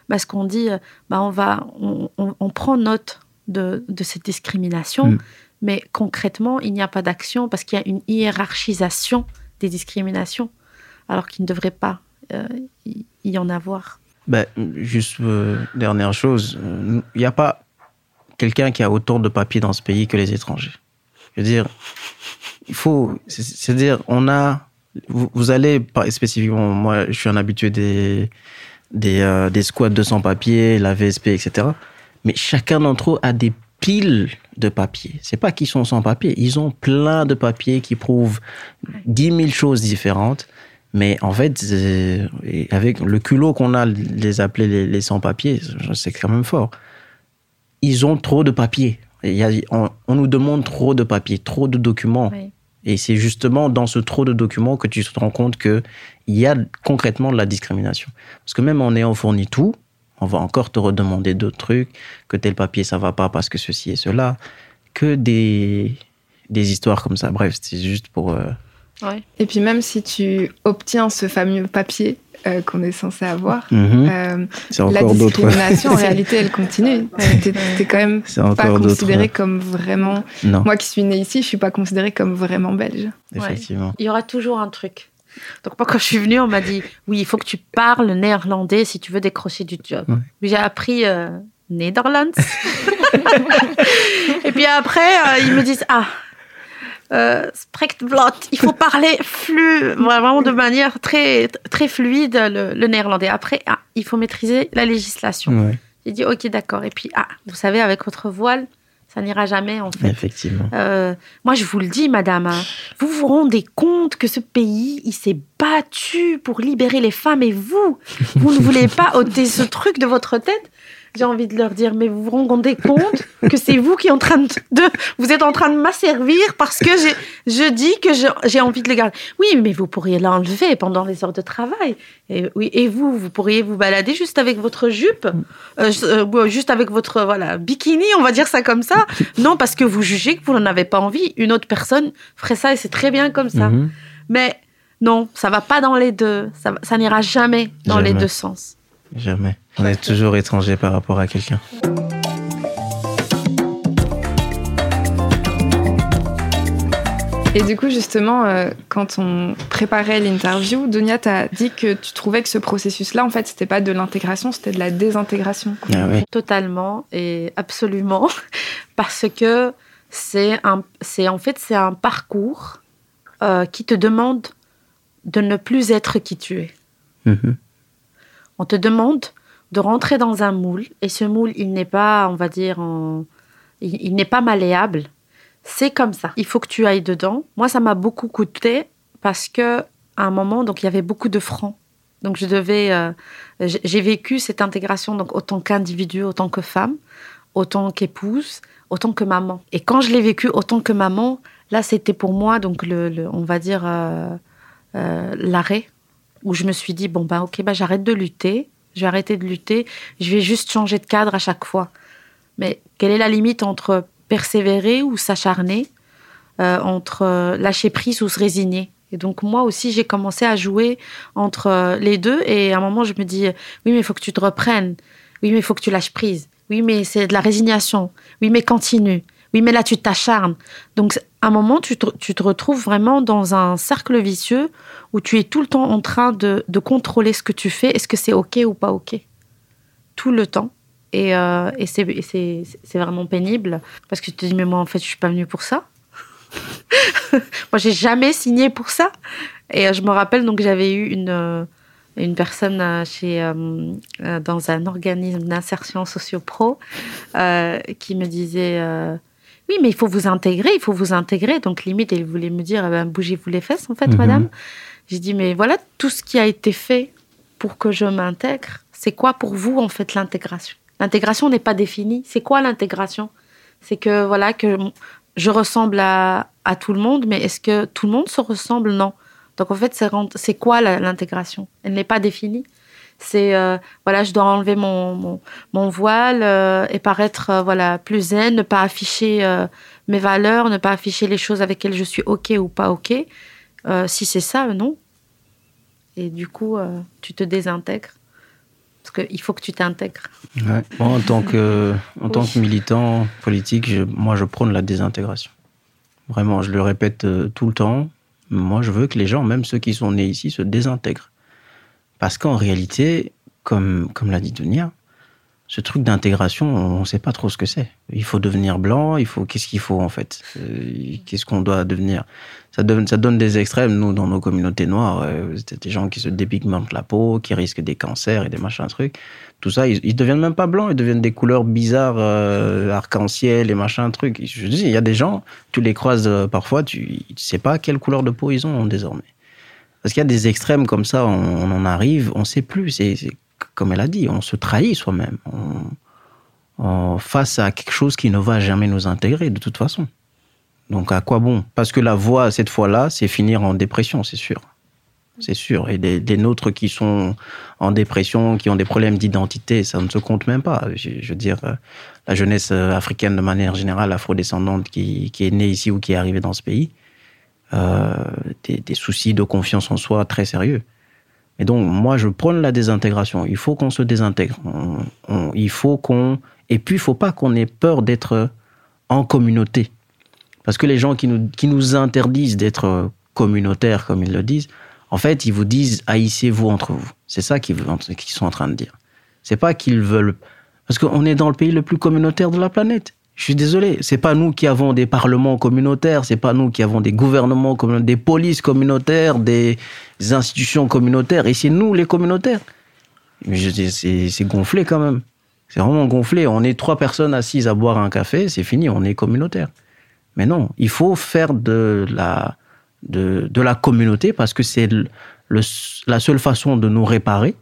bah, ce qu'on dit, euh, bah, on, va, on, on- on prend note de, de cette discrimination, Mm. Mais concrètement, il n'y a pas d'action parce qu'il y a une hiérarchisation des discriminations, alors qu'il ne devrait pas euh, y, en avoir. Ben, juste euh, dernière chose, il n'y a pas quelqu'un qui a autant de papiers dans ce pays que les étrangers. Je veux dire, il faut, c'est- c'est-à-dire, on a, vous, vous allez spécifiquement, moi, je suis un habitué des des, euh, des squats de sans-papiers, la VSP, etc. Mais chacun d'entre eux a des piles de papiers. C'est pas qu'ils sont sans papiers, ils ont plein de papiers qui prouvent 10 000 choses différentes. Mais en fait, et avec le culot qu'on a, de les appeler les, les sans-papiers, c'est quand même fort. Ils ont trop de papiers. Il y a- on, on nous demande trop de papiers, trop de documents. Oui. Et c'est justement dans ce trop de documents que tu te rends compte qu'il y a concrètement de la discrimination. Parce que même en ayant fourni tout, on va encore te redemander d'autres trucs, que tel papier ça va pas parce que ceci et cela, que des, des histoires comme ça. Bref, c'est juste pour. euh, Ouais. Et puis même si tu obtiens ce fameux papier euh, qu'on est censé avoir, mhm, euh, la discrimination en réalité elle continue. T'es quand même C'est pas considéré comme vraiment. Non, Moi qui suis née ici, je suis pas considérée comme vraiment belge. effectivement. Il y aura toujours un truc. Donc moi, quand je suis venue, on m'a dit, oui, il faut que tu parles néerlandais si tu veux décrocher du job. Ouais. J'ai appris euh, Netherlands. Et puis après, euh, ils me disent, ah, euh, il faut parler flux, vraiment de manière très, très fluide le, le néerlandais. Après, ah, il faut maîtriser la législation. Ouais, J'ai dit, ok, d'accord. Et puis, ah, vous savez, avec votre voile, ça n'ira jamais, en fait. effectivement. Euh, moi, je vous le dis, madame, hein, vous vous rendez compte que ce pays, il s'est battu pour libérer les femmes et vous, vous ne voulez pas ôter ce truc de votre tête J'ai envie de leur dire, mais vous vous rendez compte que c'est vous qui êtes en train de, de- vous êtes en train de m'asservir parce que je dis que j'ai envie de le garder. Oui, mais vous pourriez l'enlever pendant les heures de travail. Et, oui, et vous, vous pourriez vous balader juste avec votre jupe, euh, euh, juste avec votre voilà bikini, on va dire ça comme ça. Non, parce que vous jugez que vous n'en avez pas envie. Une autre personne ferait ça et c'est très bien comme ça. Mhm. Mais non, ça va pas dans les deux. Ça, n'ira jamais dans les deux sens. Jamais. On est toujours étranger par rapport à quelqu'un. Et du coup, justement, euh, quand on préparait l'interview, Donia t'a dit que tu trouvais que ce processus-là, en fait, c'était pas de l'intégration, c'était de la désintégration. Ah oui. Totalement et absolument, parce que c'est un, c'est en fait c'est un parcours euh, qui te demande de ne plus être qui tu es. Mhm. On te demande de rentrer dans un moule et ce moule, il n'est pas, on va dire, il, n'est pas malléable. C'est comme ça. Il faut que tu ailles dedans. Moi, ça m'a beaucoup coûté parce que à un moment, donc il y avait beaucoup de francs. Donc je devais, euh, j'ai vécu cette intégration donc autant qu'individu, autant que femme, autant qu'épouse, autant que maman. Et quand je l'ai vécu autant que maman, là, c'était pour moi donc le- on va dire euh, euh, l'arrêt où je me suis dit bon ben ok ben j'arrête de lutter, je vais arrêter de lutter, je vais juste changer de cadre à chaque fois. Mais quelle est la limite entre persévérer ou s'acharner entre lâcher prise ou se résigner? Et donc moi aussi, j'ai commencé à jouer entre les deux. Et à un moment, je me dis, oui, mais il faut que tu te reprennes. Oui, mais il faut que tu lâches prise. Oui, mais c'est de la résignation. Oui, mais continue. Oui, mais là, tu t'acharnes. Donc, à un moment, tu te, retrouves vraiment dans un cercle vicieux où tu es tout le temps en train de, contrôler ce que tu fais. Est-ce que c'est OK ou pas OK? Tout le temps. Et, euh, c'est vraiment pénible parce que tu te dis, mais moi, en fait, je suis pas venue pour ça. moi, j'ai jamais signé pour ça. Et euh, je me rappelle, donc, j'avais eu une, euh, une personne chez, dans un organisme d'insertion socio-pro qui me disait oui, mais il faut vous intégrer, il faut vous intégrer. Donc, limite, elle voulait me dire, eh ben, bougez-vous les fesses, en fait, mhm. madame. J'ai dit, mais voilà, tout ce qui a été fait pour que je m'intègre, c'est quoi pour vous, en fait, l'intégration? L'intégration n'est pas définie. C'est quoi l'intégration? C'est que, voilà, que je ressemble à, à tout le monde, mais est-ce que tout le monde se ressemble? Non. Donc, en fait, c'est quoi l'intégration? Elle n'est pas définie. C'est euh, voilà, je dois enlever mon, mon, voile euh, et paraître euh, voilà plus zen, ne pas afficher mes valeurs, ne pas afficher les choses avec lesquelles je suis ok ou pas ok. si c'est ça, non. Et du coup, tu te désintègres parce qu'il faut que tu t'intègres. en tant que en tant que militant politique, moi je prône la désintégration. Vraiment, je le répète tout le temps. Moi, je veux que les gens, même ceux qui sont nés ici, se désintègrent. Parce qu'en réalité, comme, comme l'a dit Dunia, ce truc d'intégration, on ne sait pas trop ce que c'est. Il faut devenir blanc, il faut qu'est-ce qu'il faut en fait? Euh, Qu'est-ce qu'on doit devenir? Ça donne, ça donne des extrêmes, nous, dans nos communautés noires. Euh, des gens qui se dépigmentent la peau, qui risquent des cancers et des machins trucs. Tout ça, ils, ils deviennent même pas blancs, ils deviennent des couleurs bizarres, euh, arc-en-ciel et machin trucs. Je dis, il y a des gens, tu les croises parfois, tu ne sais pas quelle couleur de peau ils ont désormais. Parce qu'il y a des extrêmes comme ça, on, en arrive, on ne sait plus. C'est comme elle a dit, on se trahit soi-même. face à quelque chose qui ne va jamais nous intégrer de toute façon. Donc à quoi bon? Parce que la voie, cette fois-là, c'est finir en dépression, c'est sûr. C'est sûr. Et des, nôtres qui sont en dépression, qui ont des problèmes d'identité, ça ne se compte même pas. Je, veux dire, euh, la jeunesse euh, africaine de manière générale, afrodescendante, qui est née ici ou qui est arrivée dans ce pays, euh, des, soucis de confiance en soi très sérieux. Et donc, moi, je prône la désintégration. Il faut qu'on se désintègre. il faut qu'on. Et puis, il faut pas qu'on ait peur d'être en communauté. Parce que les gens qui nous, qui nous interdisent d'être communautaires, comme ils le disent, en fait, ils vous disent haïssez-vous entre vous. C'est ça qu'ils sont en train de dire. C'est pas qu'ils veulent. Parce qu'on est dans le pays le plus communautaire de la planète. Je suis désolé, c'est pas nous qui avons des parlements communautaires, c'est pas nous qui avons des gouvernements communautaires, des polices communautaires, des institutions communautaires, et c'est nous les communautaires. C'est gonflé quand même. C'est vraiment gonflé. On est trois personnes assises à boire un café, c'est fini, on est communautaire. Mais non, il faut faire de la, de, la communauté parce que c'est la seule façon de nous réparer.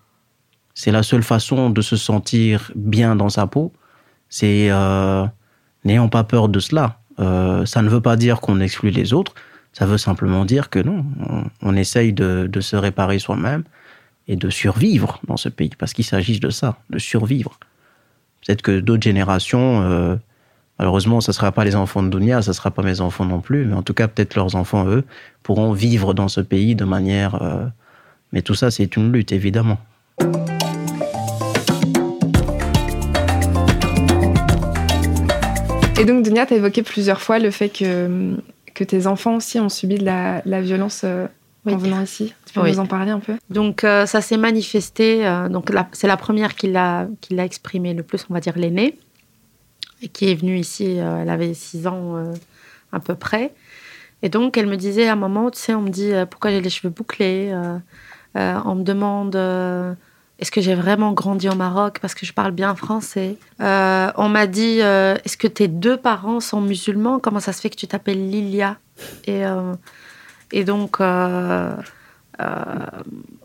C'est la seule façon de se sentir bien dans sa peau. C'est euh, N'ayons pas peur de cela. Euh, ça ne veut pas dire qu'on exclut les autres, ça veut simplement dire que non, on, essaye de, se réparer soi-même et de survivre dans ce pays, parce qu'il s'agit de ça, de survivre. Peut-être que d'autres générations, euh, malheureusement, ce ne sera pas les enfants de Dunia, ce ne sera pas mes enfants non plus, mais en tout cas, peut-être leurs enfants, eux, pourront vivre dans ce pays de manière... Euh, mais tout ça, c'est une lutte, évidemment. Et donc, Dunia, tu as évoqué plusieurs fois le fait que, que tes enfants aussi ont subi de la, violence euh, en venant ici. Tu peux nous en parler un peu? Donc, euh, ça s'est manifesté. Euh, donc, c'est la première qui l'a exprimé le plus, on va dire l'aînée, qui est venue ici. elle avait 6 ans à peu près. Et donc, elle me disait à un moment, tu sais, on me dit pourquoi j'ai les cheveux bouclés. on me demande est-ce que j'ai vraiment grandi au Maroc parce que je parle bien français? Euh, On m'a dit euh, Est-ce que tes deux parents sont musulmans? Comment ça se fait que tu t'appelles Lilia? Et, euh, donc.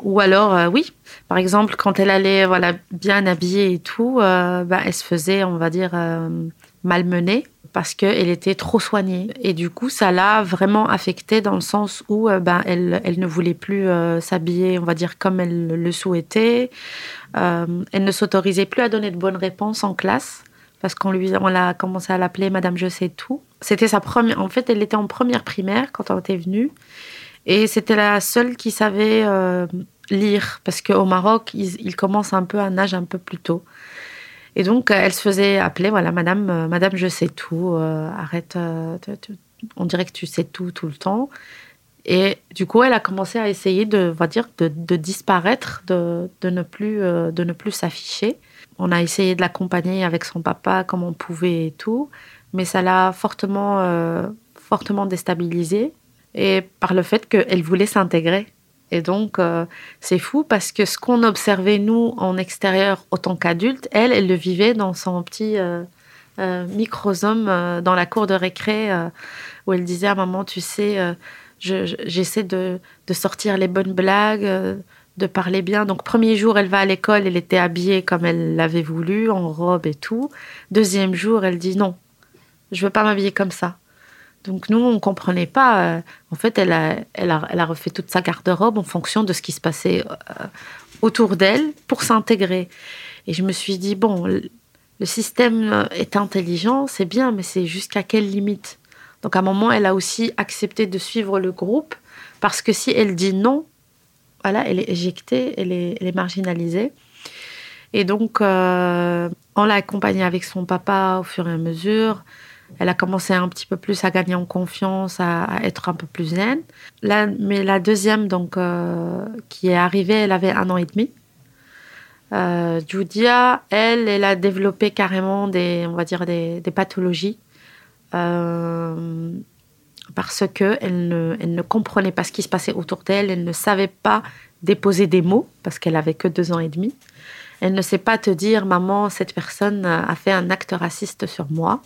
ou alors, oui. Par exemple, quand elle allait voilà, bien habillée et tout, bah, elle se faisait, on va dire, malmenée parce qu'elle était trop soignée. Et du coup, ça l'a vraiment affectée dans le sens où euh, ben, elle, elle, ne voulait plus euh, s'habiller, on va dire, comme elle le souhaitait. Euh, elle ne s'autorisait plus à donner de bonnes réponses en classe parce qu'on lui, on a commencé à l'appeler Madame Je sais tout. c'était sa première. En fait, elle était en première primaire quand on était venue. Et c'était la seule qui savait lire. Parce qu'au Maroc, ils, commencent un peu à nage un peu plus tôt. Et donc, elle se faisait appeler, voilà, madame, euh, madame, je sais tout, arrête, on dirait que tu sais tout tout le temps. Et du coup, elle a commencé à essayer de, dire, de, disparaître, de, ne plus, de ne plus s'afficher. On a essayé de l'accompagner avec son papa comme on pouvait et tout mais ça l'a fortement, euh, fortement déstabilisée et par le fait qu'elle voulait s'intégrer. Et donc, euh, c'est fou parce que ce qu'on observait, nous, en extérieur, autant qu'adulte, elle, elle le vivait dans son petit euh, microsome dans la cour de récré, où elle disait à maman, tu sais, j'essaie de, de, sortir les bonnes blagues, de parler bien. Donc, premier jour, elle va à l'école, elle était habillée comme elle l'avait voulu, en robe et tout. Deuxième jour, elle dit non, je veux pas m'habiller comme ça. Donc nous, on comprenait pas. Euh, en fait, elle a, refait toute sa garde-robe en fonction de ce qui se passait euh, autour d'elle pour s'intégrer. Et je me suis dit, bon, le système est intelligent, c'est bien, mais c'est jusqu'à quelle limite? Donc à un moment, elle a aussi accepté de suivre le groupe parce que si elle dit non, voilà, elle est éjectée, elle est, marginalisée. Et donc, euh, on l'a accompagnée avec son papa au fur et à mesure elle a commencé un petit peu plus à gagner en confiance, à, être un peu plus zen. mais la deuxième, donc, euh, qui est arrivée, elle avait un an et demi. Euh, Judia, elle, elle a développé carrément des, on va dire, des, pathologies euh, parce que elle ne, elle ne comprenait pas ce qui se passait autour d'elle, elle ne savait pas déposer des mots parce qu'elle avait que deux ans et demi. Elle ne sait pas te dire, maman, cette personne a fait un acte raciste sur moi.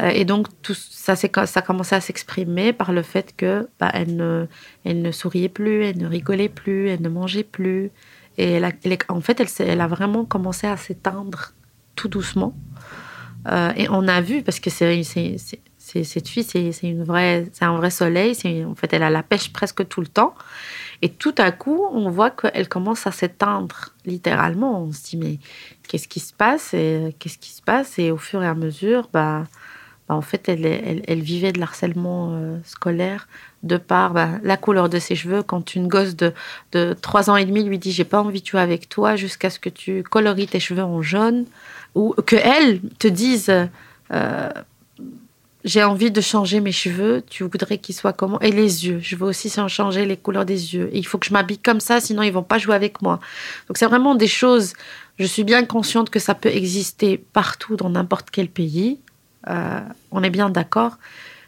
Euh, et donc, tout ça, ça a commencé à s'exprimer par le fait que bah, elle, ne, elle ne souriait plus, elle ne rigolait plus, elle ne mangeait plus. Et elle en fait, elle, a vraiment commencé à s'éteindre tout doucement. Euh, et on a vu, parce que c'est, cette fille, c'est, un vrai soleil. En fait, elle a la pêche presque tout le temps. Et tout à coup, on voit qu'elle commence à s'éteindre, littéralement. On se dit, mais qu'est-ce qui se passe? Et, Qu'est-ce qui se passe? Et au fur et à mesure, bah, en fait, elle, vivait de l'harcèlement euh, scolaire de par bah, la couleur de ses cheveux. Quand une gosse de, de 3 ans et demi lui dit J'ai pas envie de jouer avec toi jusqu'à ce que tu coloris tes cheveux en jaune, ou que elle te dise euh, J'ai envie de changer mes cheveux, tu voudrais qu'ils soient comment? Et les yeux, je veux aussi changer les couleurs des yeux. il faut que je m'habille comme ça, sinon ils vont pas jouer avec moi. Donc, c'est vraiment des choses. Je suis bien consciente que ça peut exister partout dans n'importe quel pays. Euh, on est bien d'accord.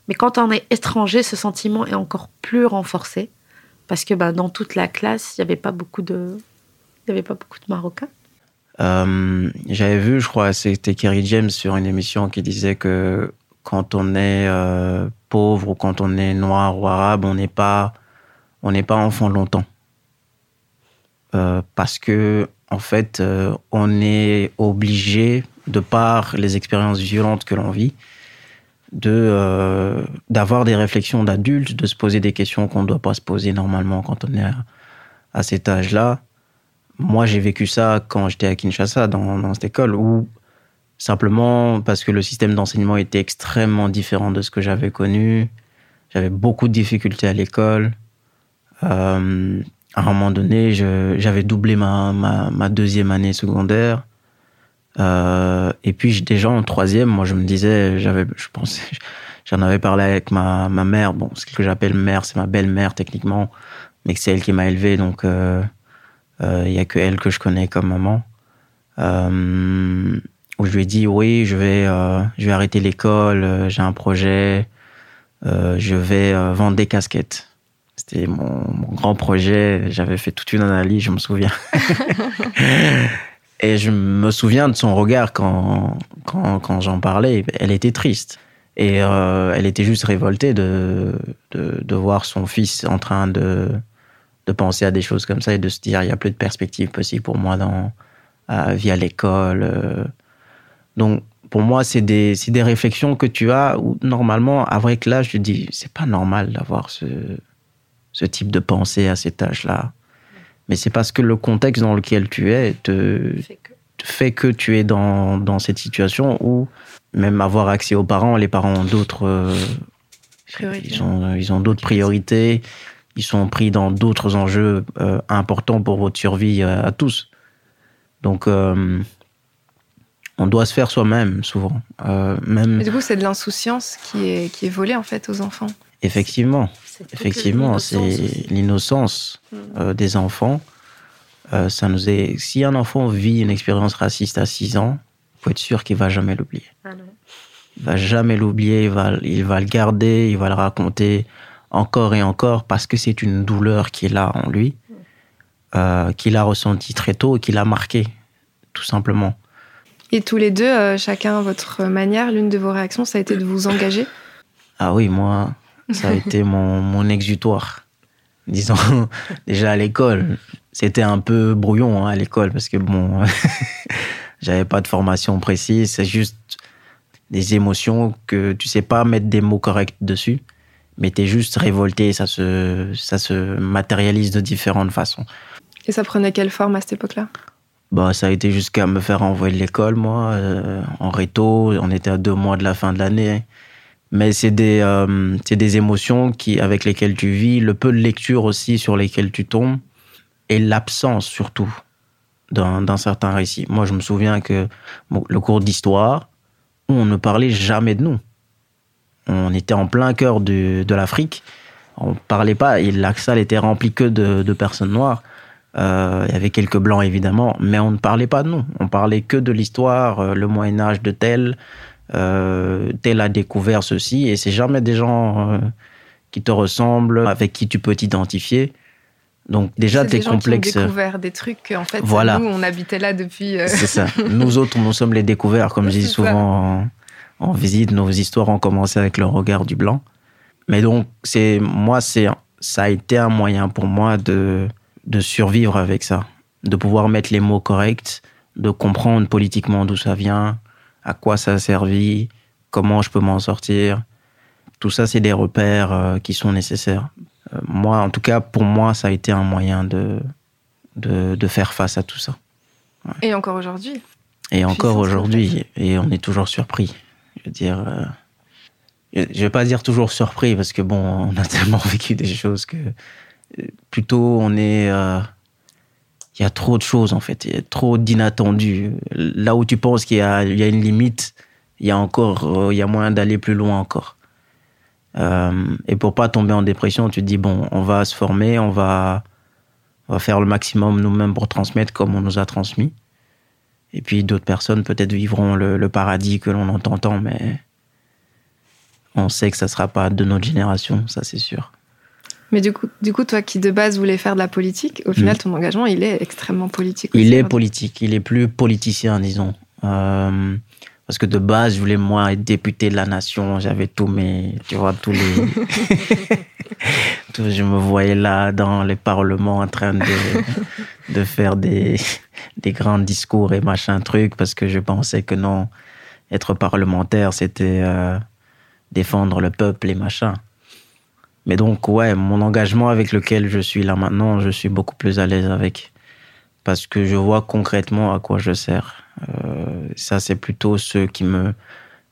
Mais quand on est étranger, ce sentiment est encore plus renforcé. Parce que bah, dans toute la classe, il n'y avait pas beaucoup de, il avait pas beaucoup de Marocains. Euh, j'avais vu, je crois, c'était Kerry James sur une émission qui disait que quand on est euh, pauvre ou quand on est noir ou arabe, on n'est pas, on n'est pas enfant longtemps. parce que en fait, on est obligé de par les expériences violentes que l'on vit, de euh, d'avoir des réflexions d'adultes, de se poser des questions qu'on ne doit pas se poser normalement quand on est à, cet âge-là. Moi, j'ai vécu ça quand j'étais à Kinshasa, dans, dans, cette école, où simplement parce que le système d'enseignement était extrêmement différent de ce que j'avais connu, j'avais beaucoup de difficultés à l'école. Euh, à un moment donné, j'avais doublé ma, ma, ma, deuxième année secondaire. Euh, et puis déjà en troisième, moi je me disais, j'avais, je pensais, j'en avais parlé avec ma, ma mère. Bon, ce que j'appelle mère, c'est ma belle-mère techniquement, mais c'est elle qui m'a élevé, donc il euh, euh, y a que elle que je connais comme maman. Euh, où je lui ai dit oui, je vais, euh, je vais arrêter l'école, j'ai un projet, je vais vendre des casquettes. C'était mon, mon, grand projet. J'avais fait toute une analyse, je me souviens. Et je me souviens de son regard quand, quand, quand j'en parlais. Elle était triste. Et euh, elle était juste révoltée de, de, voir son fils en train de, de penser à des choses comme ça et de se dire il n'y a plus de perspective possible pour moi dans, euh, via l'école. Euh. Donc, pour moi, c'est des, des réflexions que tu as où, normalement, avec l'âge, je dis c'est pas normal d'avoir ce, ce type de pensée à cet âge-là mais c'est parce que le contexte dans lequel tu es te, fait que, tu es dans, dans cette situation où même avoir accès aux parents. Les parents ont d'autres. euh, Priorités. ils ont, ils ont d'autres priorités. Ils sont pris dans d'autres enjeux euh, importants pour votre survie à tous. Donc, euh, on doit se faire soi-même, souvent. Même, Mais du coup, c'est de l'insouciance qui est, qui est volée en fait aux enfants. effectivement, effectivement, c'est l'innocence euh, des enfants. Euh, ça nous est... Si un enfant vit une expérience raciste à 6 ans, faut être sûr qu'il va jamais l'oublier. Ah. Il va jamais l'oublier, il va, il va le garder, il va le raconter encore et encore parce que c'est une douleur qui est là en lui, euh, qu'il a ressenti très tôt et qui l'a marqué, tout simplement. Et tous les deux, euh, chacun à votre manière, l'une de vos réactions, ça a été de vous engager? Ah oui, moi, ça a été mon, mon exutoire. Disons, déjà à l'école, c'était un peu brouillon hein, à l'école parce que bon, j'avais pas de formation précise, c'est juste des émotions que tu sais pas mettre des mots corrects dessus, mais tu es juste révolté, ça se, ça se matérialise de différentes façons. Et ça prenait quelle forme à cette époque-là? Bah, ça a été jusqu'à me faire envoyer de l'école, moi, euh, en réto. On était à deux mois de la fin de l'année. Mais c'est des, euh, des émotions qui, avec lesquelles tu vis, le peu de lecture aussi sur lesquelles tu tombes, et l'absence surtout d'un certain récit. Moi, je me souviens que le cours d'histoire, on ne parlait jamais de nous. On était en plein cœur de, de l'Afrique. On parlait pas, et la salle était remplie que de, de personnes noires. Euh, il y avait quelques blancs évidemment, mais on ne parlait pas de nous. On parlait que de l'histoire, euh, le Moyen Âge de tel, euh, tel a découvert ceci, et c'est jamais des gens euh, qui te ressemblent, avec qui tu peux t'identifier. Donc déjà tes qui ont découvert des trucs qu'en fait, Voilà. nous, on habitait là depuis. euh, C'est ça. Nous autres, nous sommes les découverts, comme je dis souvent en, en visite. Nos histoires ont commencé avec le regard du blanc. Mais donc, c'est moi, c'est ça a été un moyen pour moi de de survivre avec ça, de pouvoir mettre les mots corrects, de comprendre politiquement d'où ça vient, à quoi ça a servi, comment je peux m'en sortir. Tout ça, c'est des repères euh, qui sont nécessaires. Euh, moi, en tout cas, pour moi, ça a été un moyen de de, de faire face à tout ça. Et encore aujourd'hui. Et encore aujourd'hui, et on est toujours surpris. Je veux dire, euh, je vais pas dire toujours surpris parce que bon, on a tellement vécu des choses que euh, plutôt on est, il y a trop de choses en fait, il y a trop d'inattendus. Là où tu penses qu'il y a, une limite, il y a encore, euh, il y a moyen d'aller plus loin encore. Euh, et pour pas tomber en dépression, tu te dis bon, on va se former, on va, faire le maximum nous-mêmes pour transmettre comme on nous a transmis. Et puis d'autres personnes peut-être vivront le, paradis que l'on entend mais on sait que ça sera pas de notre génération, ça c'est sûr. Mais du coup, du coup, toi qui de base voulais faire de la politique, au final, ton engagement, il est extrêmement politique. Il aussi, est aujourd'hui. politique, il est plus politicien, disons. Euh, parce que de base, je voulais moi être député de la nation, j'avais tous mes, tu vois, tous les... Tout- je me voyais là dans les parlements en train de, de faire des, des grands discours et machin truc, parce que je pensais que non, être parlementaire, c'était euh, défendre le peuple et machin. Mais donc, ouais, mon engagement avec lequel je suis là maintenant, je suis beaucoup plus à l'aise avec. Parce que je vois concrètement à quoi je sers. Euh, ça, c'est plutôt ce qui me,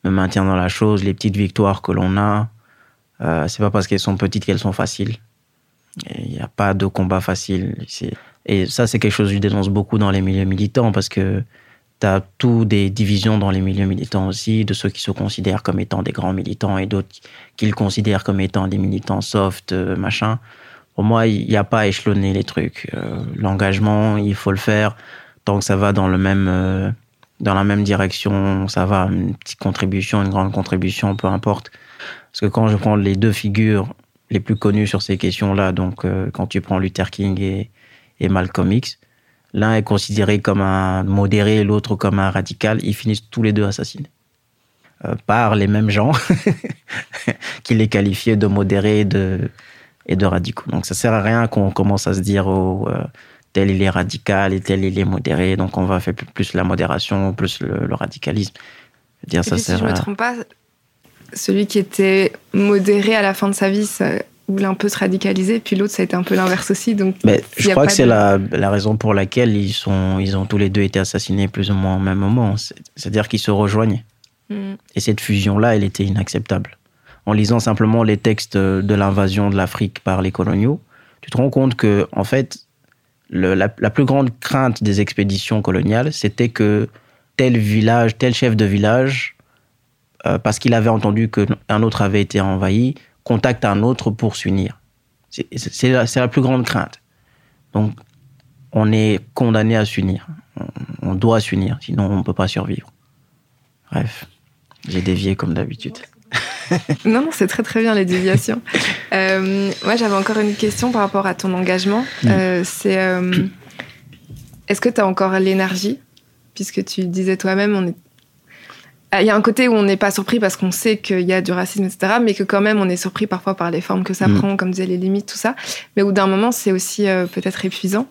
me maintient dans la chose, les petites victoires que l'on a. Euh, c'est pas parce qu'elles sont petites qu'elles sont faciles. Il n'y a pas de combat facile. Et ça, c'est quelque chose que je dénonce beaucoup dans les milieux militants parce que tu as des divisions dans les milieux militants aussi, de ceux qui se considèrent comme étant des grands militants et d'autres qui le considèrent comme étant des militants soft, euh, machin. Pour moi, il n'y a pas à échelonner les trucs. Euh, L'engagement, il faut le faire tant que ça va dans le même, euh, dans la même direction. Ça va, une petite contribution, une grande contribution, peu importe. Parce que quand je prends les deux figures les plus connues sur ces questions-là, donc quand tu prends Luther King et, et Malcolm X, l'un est considéré comme un modéré et l'autre comme un radical. Ils finissent tous les deux assassinés Euh, par les mêmes gens qui les qualifiaient de modérés et de, et de radicaux. Donc ça sert à rien qu'on commence à se dire oh, euh, tel il est radical et tel il est modéré, donc on va faire plus, la modération, plus le, le radicalisme. Je veux dire, Et ça puis, si sert je me à... trompe pas, celui qui était modéré à la fin de sa vie, ça voulait un peu se radicaliser, puis l'autre, ça a été un peu l'inverse aussi. Donc, Mais je crois que c'est de- la, la raison pour laquelle ils, sont, ils ont tous les deux été assassinés plus ou moins au même moment. C'est- C'est-à-dire qu'ils se rejoignaient. Mm. Et cette fusion-là, elle était inacceptable. En lisant simplement les textes de l'invasion de l'Afrique par les coloniaux, tu te rends compte que, en fait, le- la, la plus grande crainte des expéditions coloniales, c'était que tel village, tel chef de village, euh, parce qu'il avait entendu qu'un autre avait été envahi, contacte un autre pour s'unir. C'est- la, plus grande crainte. Donc, on est condamné à s'unir. On, on doit s'unir, sinon on ne peut pas survivre. Bref, j'ai dévié comme d'habitude. Non, non, c'est très très bien les déviations. Euh, moi, j'avais encore une question par rapport à ton engagement. Euh, c'est euh, est-ce que tu as encore l'énergie? Puisque tu disais toi-même, on est. Ah, Il y a un côté où on n'est pas surpris parce qu'on sait qu'il y a du racisme, etc., mais que quand même on est surpris parfois par les formes que ça Mm. prend, comme disaient les limites, tout ça. Mais au d'un moment, c'est aussi euh, peut-être épuisant.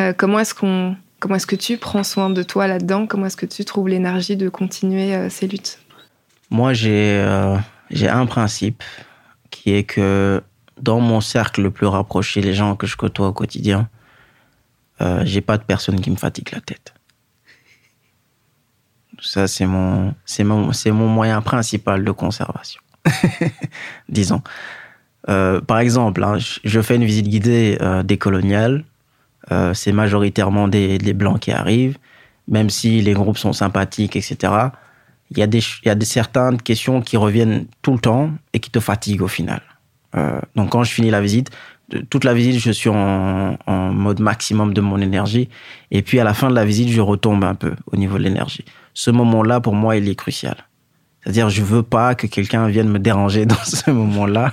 Euh, comment est-ce qu'on, comment est-ce que tu prends soin de toi là-dedans? Comment est-ce que tu trouves l'énergie de continuer euh, ces luttes? Moi, j'ai euh, j'ai un principe qui est que dans mon cercle le plus rapproché, les gens que je côtoie au quotidien, euh, j'ai pas de personne qui me fatigue la tête. Ça, c'est mon, c'est mon, c'est mon moyen principal de conservation. Disons. Euh, par exemple, hein, je- fais une visite guidée euh, des coloniales. Euh, c'est majoritairement des, des blancs qui arrivent, même si les groupes sont sympathiques, etc il y a des, il y a des certaines questions qui reviennent tout le temps et qui te fatiguent au final. Euh, donc quand je finis la visite, toute la visite, je suis en, en mode maximum de mon énergie. Et puis à la fin de la visite, je retombe un peu au niveau de l'énergie. Ce moment-là, pour moi, il est crucial. C'est-à-dire, je veux pas que quelqu'un vienne me déranger dans ce moment-là.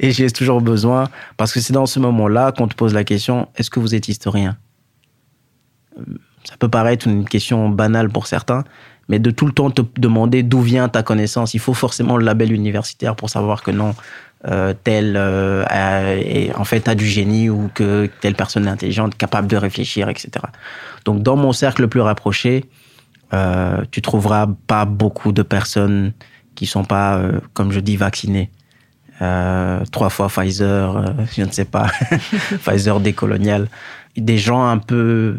Et j'ai toujours besoin, parce que c'est dans ce moment-là qu'on te pose la question, est-ce que vous êtes historien? Ça peut paraître une question banale pour certains, mais de tout le temps te demander d'où vient ta connaissance. Il faut forcément le label universitaire pour savoir que non, euh, tel euh, a- en fait a du génie ou que telle personne est intelligente, capable de réfléchir, etc. Donc dans mon cercle le plus rapproché, euh, tu trouveras pas beaucoup de personnes qui sont pas, euh, comme je dis, vaccinées. Euh, trois fois Pfizer, je ne sais pas, Pfizer décolonial. Des gens un peu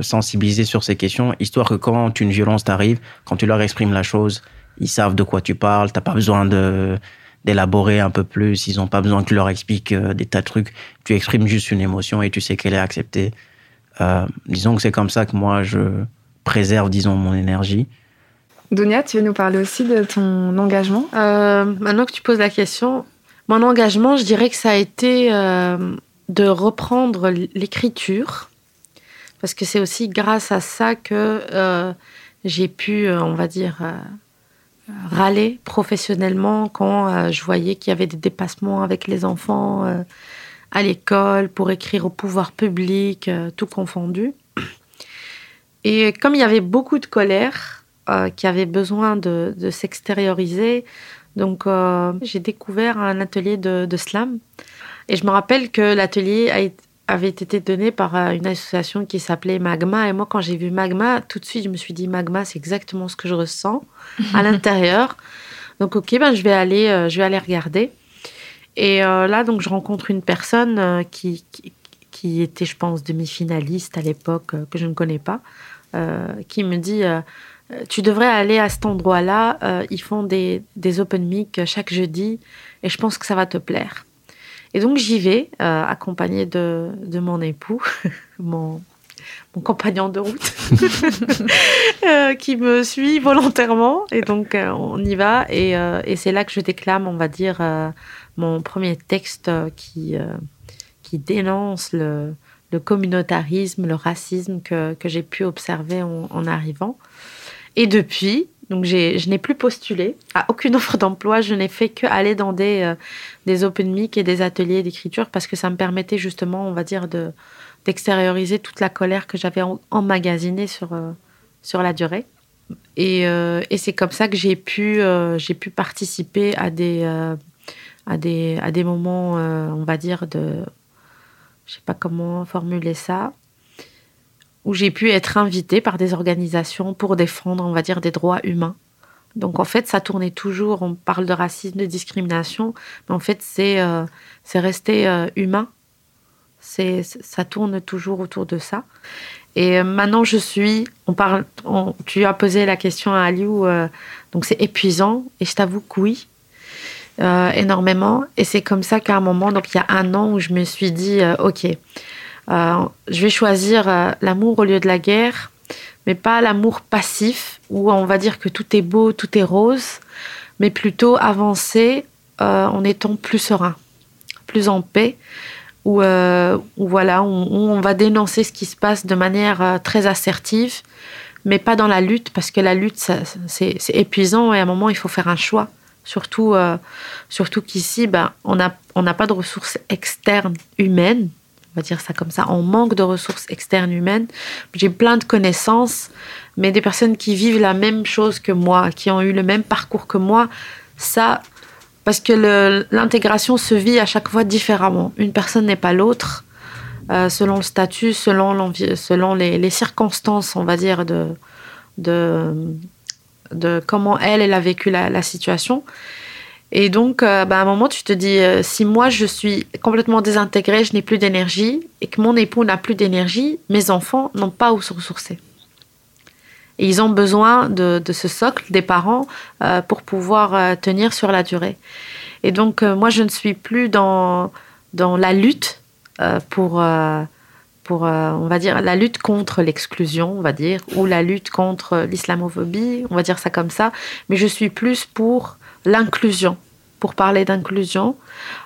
sensibilisés sur ces questions, histoire que quand une violence t'arrive, quand tu leur exprimes la chose, ils savent de quoi tu parles, t'as pas besoin de d'élaborer un peu plus, ils ont pas besoin que tu leur expliques des tas de trucs, tu exprimes juste une émotion et tu sais qu'elle est acceptée. Disons que c'est comme ça que moi je préserve, disons, mon énergie. Dunia, tu veux nous parler aussi de ton engagement? Euh, maintenant que tu poses la question, mon engagement, je dirais que ça a été euh, de reprendre l'écriture, parce que c'est aussi grâce à ça que euh, j'ai pu, on va dire, euh, râler professionnellement quand euh, je voyais qu'il y avait des dépassements avec les enfants euh, à l'école pour écrire au pouvoir public, euh, tout confondu. Et comme il y avait beaucoup de colère euh, qui avait besoin de, de s'extérioriser, donc euh, j'ai découvert un atelier de, de slam. Et je me rappelle que l'atelier avait été donné par euh, une association qui s'appelait Magma. Et moi, quand j'ai vu Magma, tout de suite, je me suis dit Magma, c'est exactement ce que je ressens à l'intérieur. Donc, ok, ben, je vais aller, euh, je vais aller regarder. Et là, donc, je rencontre une personne qui, qui, qui était, je pense, demi-finaliste à l'époque, que je ne connais pas, qui me dit euh, Euh, Tu devrais aller à cet endroit-là. euh, ils font des, des open mic chaque jeudi et je pense que ça va te plaire. Et donc, j'y vais, euh, accompagnée de, de mon époux, mon, mon compagnon de route, euh, qui me suit volontairement. Et donc, euh, on y va. Et, euh, et c'est là que je déclame, on va dire, euh, mon premier texte euh, qui, euh, qui dénonce le, le communautarisme, le racisme que, que j'ai pu observer en, arrivant. Et depuis, donc je n'ai plus postulé à aucune offre d'emploi. Je n'ai fait que aller dans des, euh, des open mic et des ateliers d'écriture parce que ça me permettait justement, on va dire, de d'extérioriser toute la colère que j'avais emmagasinée sur, euh, sur la durée. Et, euh, et c'est comme ça que j'ai pu, pu participer à des, à des, à des moments, on va dire, de... Je sais pas comment formuler ça où j'ai pu être invitée par des organisations pour défendre, on va dire, des droits humains. Donc en fait, ça tournait toujours, on parle de racisme, de discrimination, mais en fait, c'est euh, rester euh, humain. C'est, ça tourne toujours autour de ça. Et euh, maintenant, je suis. On parle. tu as posé la question à Aliou. Euh, donc, c'est épuisant. Et je t'avoue que oui, euh, énormément. Et c'est comme ça qu'à un moment, donc il y a un an, où je me suis dit, ok, je vais choisir l'amour au lieu de la guerre, mais pas l'amour passif où on va dire que tout est beau, tout est rose, mais plutôt avancer en étant plus serein, plus en paix où, euh, voilà, on va dénoncer ce qui se passe de manière euh, très assertive, mais pas dans la lutte, parce que la lutte, c'est épuisant et à un moment, il faut faire un choix. Surtout, euh, surtout qu'ici, ben, on n'a on pas de ressources externes humaines, on va dire ça comme ça, on manque de ressources externes humaines. J'ai plein de connaissances, mais des personnes qui vivent la même chose que moi, qui ont eu le même parcours que moi, ça, parce que l'intégration se vit à chaque fois différemment. Une personne n'est pas l'autre, euh, selon le statut, selon, selon les, circonstances, on va dire, de, de, de comment elle, elle a vécu la, situation. Et donc, euh, bah, à un moment, tu te dis, euh, si moi, je suis complètement désintégrée, je n'ai plus d'énergie, et que mon époux n'a plus d'énergie, mes enfants n'ont pas où se ressourcer. Et ils ont besoin de, ce socle des parents euh, pour pouvoir tenir sur la durée. Et donc, moi, je ne suis plus dans, dans la lutte pour, pour on va dire, la lutte contre l'exclusion, on va dire, ou la lutte contre l'islamophobie, on va dire ça comme ça. Mais je suis plus pour l'inclusion, pour parler d'inclusion.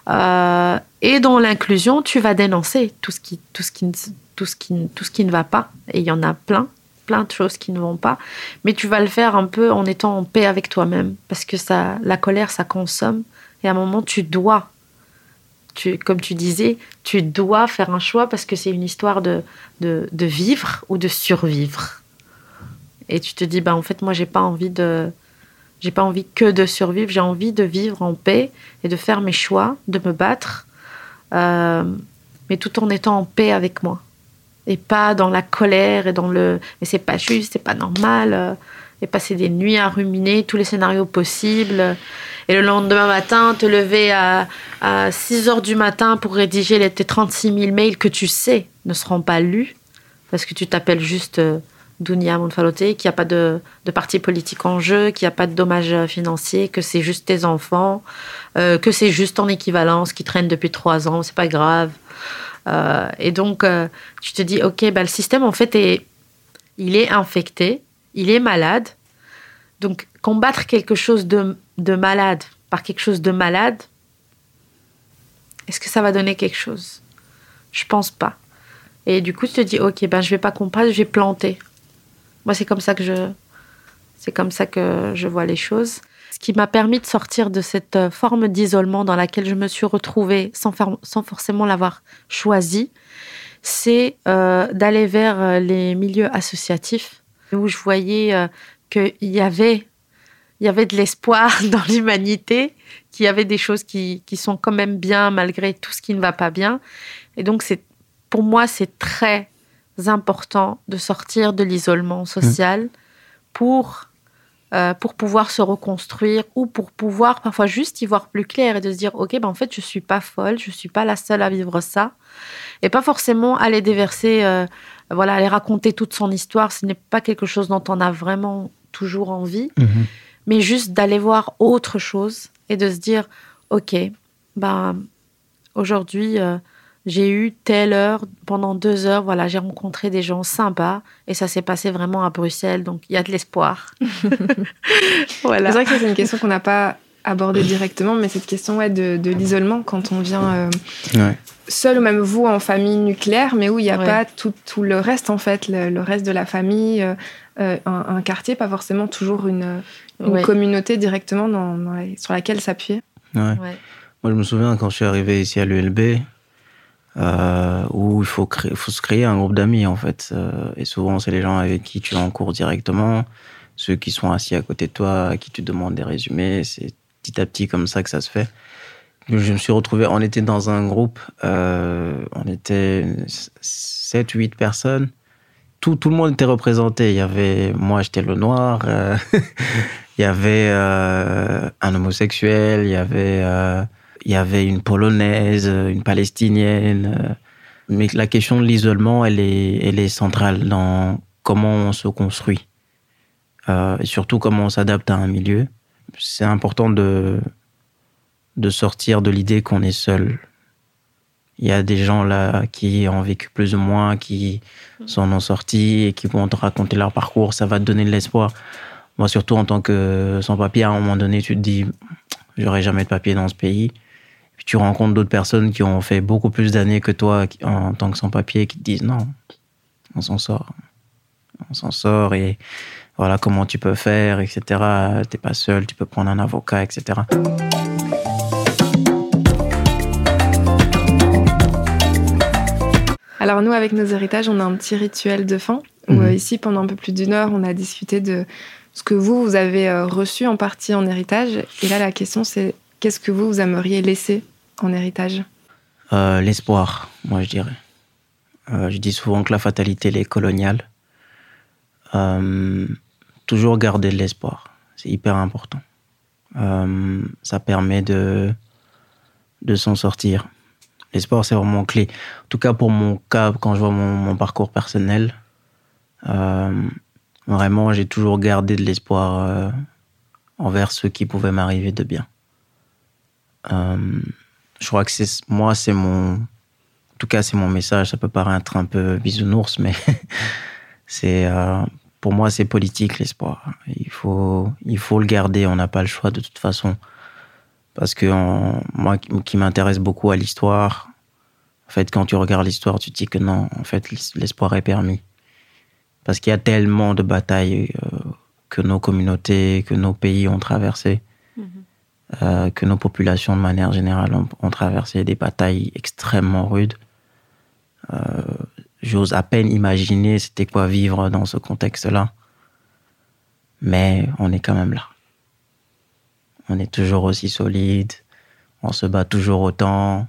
et dans l'inclusion, tu vas dénoncer tout ce qui, tout ce qui, tout ce qui, tout ce qui ne va pas. Et il y en a plein plein de choses qui ne vont pas, mais tu vas le faire un peu en étant en paix avec toi-même, parce que ça, la colère, ça consomme, et à un moment, tu dois, tu, comme tu disais, tu dois faire un choix parce que c'est une histoire de, de, vivre ou de survivre. Et tu te dis, bah, en fait, moi, j'ai pas envie de, j'ai pas envie que de survivre, j'ai envie de vivre en paix et de faire mes choix, de me battre, euh, mais tout en étant en paix avec moi et pas dans la colère et dans le mais c'est pas juste, c'est pas normal euh, et passer des nuits à ruminer tous les scénarios possibles et le lendemain matin te lever à, à 6 heures du matin pour rédiger les, tes 36 000 mails que tu sais ne seront pas lus parce que tu t'appelles juste euh, Dunia Monfalote, qu'il n'y a pas de, de, parti politique en jeu, qu'il n'y a pas de dommages financiers, que c'est juste tes enfants, euh, que c'est juste en équivalence qui traîne depuis trois ans, c'est pas grave. Euh, et donc, tu te dis, OK, bah, le système, en fait, est, il est infecté, il est malade. Donc, combattre quelque chose de, de malade par quelque chose de malade, est-ce que ça va donner quelque chose? Je pense pas. Et du coup, tu te dis, OK, ben, je vais pas combattre, je vais planter. Moi, c'est comme ça que je, c'est comme ça que je vois les choses qui m'a permis de sortir de cette euh, forme d'isolement dans laquelle je me suis retrouvée sans, sans forcément l'avoir choisi, c'est euh, d'aller vers euh, les milieux associatifs où je voyais qu'il y avait, il y avait de l'espoir dans l'humanité, qu'il y avait des choses qui, qui, sont quand même bien malgré tout ce qui ne va pas bien. Et donc, c'est, pour moi, c'est très important de sortir de l'isolement social mmh. pour euh, pour pouvoir se reconstruire ou pour pouvoir parfois juste y voir plus clair et de se dire ok ben en fait je suis pas folle je suis pas la seule à vivre ça et pas forcément aller déverser euh, voilà aller raconter toute son histoire ce n'est pas quelque chose dont on a vraiment toujours envie mhm. mais juste d'aller voir autre chose et de se dire ok ben aujourd'hui euh, j'ai eu telle heure, pendant deux heures, voilà, j'ai rencontré des gens sympas et ça s'est passé vraiment à Bruxelles, donc il y a de l'espoir. voilà. C'est vrai que c'est une question qu'on n'a pas abordée directement, mais cette question ouais, de, de l'isolement quand on vient euh, seul ou même vous en famille nucléaire, mais où il n'y a pas tout, tout, le reste en fait, le, reste de la famille, euh, euh, un, quartier, pas forcément toujours une, une communauté directement dans, sur laquelle s'appuyer. Moi, je me souviens quand je suis arrivé ici à l'ULB, euh, où il faut, créer, faut se créer un groupe d'amis en fait. Euh, et souvent, c'est les gens avec qui tu es en cours directement, ceux qui sont assis à côté de toi, à qui tu demandes des résumés. C'est petit à petit comme ça que ça se fait. Je me suis retrouvé, on était dans un groupe, euh, on était 7, 8 personnes. Tout, tout le monde était représenté. Il y avait, moi, j'étais le noir. Euh, il y avait euh, un homosexuel. Il y avait il y avait une polonaise, une palestinienne, Mais la question de l'isolement, elle est, elle est centrale dans comment on se construit. Et surtout comment on s'adapte à un milieu. C'est important de, de sortir de l'idée qu'on est seul. Il y a des gens là qui ont vécu plus ou moins, qui s'en ont sortis et qui vont te raconter leur parcours. Ça va te donner de l'espoir. Moi, surtout en tant que sans-papier, à un moment donné, tu te dis, j'aurai jamais de papier dans ce pays. Puis tu rencontres d'autres personnes qui ont fait beaucoup plus d'années que toi en tant que sans-papier qui te disent, non, on s'en sort. On s'en sort et voilà comment tu peux faire, etc. T'es pas seul, tu peux prendre un avocat, etc. Alors nous, avec nos héritages, on a un petit rituel de fin. Où, Mhm. euh, ici, pendant un peu plus d'une heure, on a discuté de ce que vous, vous avez euh, reçu en partie en héritage. Et là, la question, c'est qu'est-ce que vous, vous aimeriez laisser en héritage? Euh, L'espoir, moi je dirais. Euh, je dis souvent que la fatalité elle est coloniale. Euh, toujours garder de l'espoir, c'est hyper important. Euh, ça permet de, de s'en sortir. L'espoir, c'est vraiment clé. En tout cas, pour mon cas, quand je vois mon, parcours personnel, euh, vraiment, j'ai toujours gardé de l'espoir euh, envers ce qui pouvait m'arriver de bien. Je crois que c'est moi, c'est mon. En tout cas, c'est mon message. Ça peut paraître un peu bisounours, mais c'est pour moi, c'est politique l'espoir. Il faut, il faut le garder. On n'a pas le choix de toute façon, parce que en- moi, qui, m'intéresse beaucoup à l'histoire, en fait, quand tu regardes l'histoire, tu te dis que non, en fait, l'espoir est permis, parce qu'il y a tellement de batailles euh, que nos communautés, que nos pays ont traversées euh, que nos populations de manière générale ont, ont traversé des batailles extrêmement rudes. Euh, J'ose à peine imaginer c'était quoi vivre dans ce contexte-là. Mais on est quand même là. On est toujours aussi solide, on se bat toujours autant.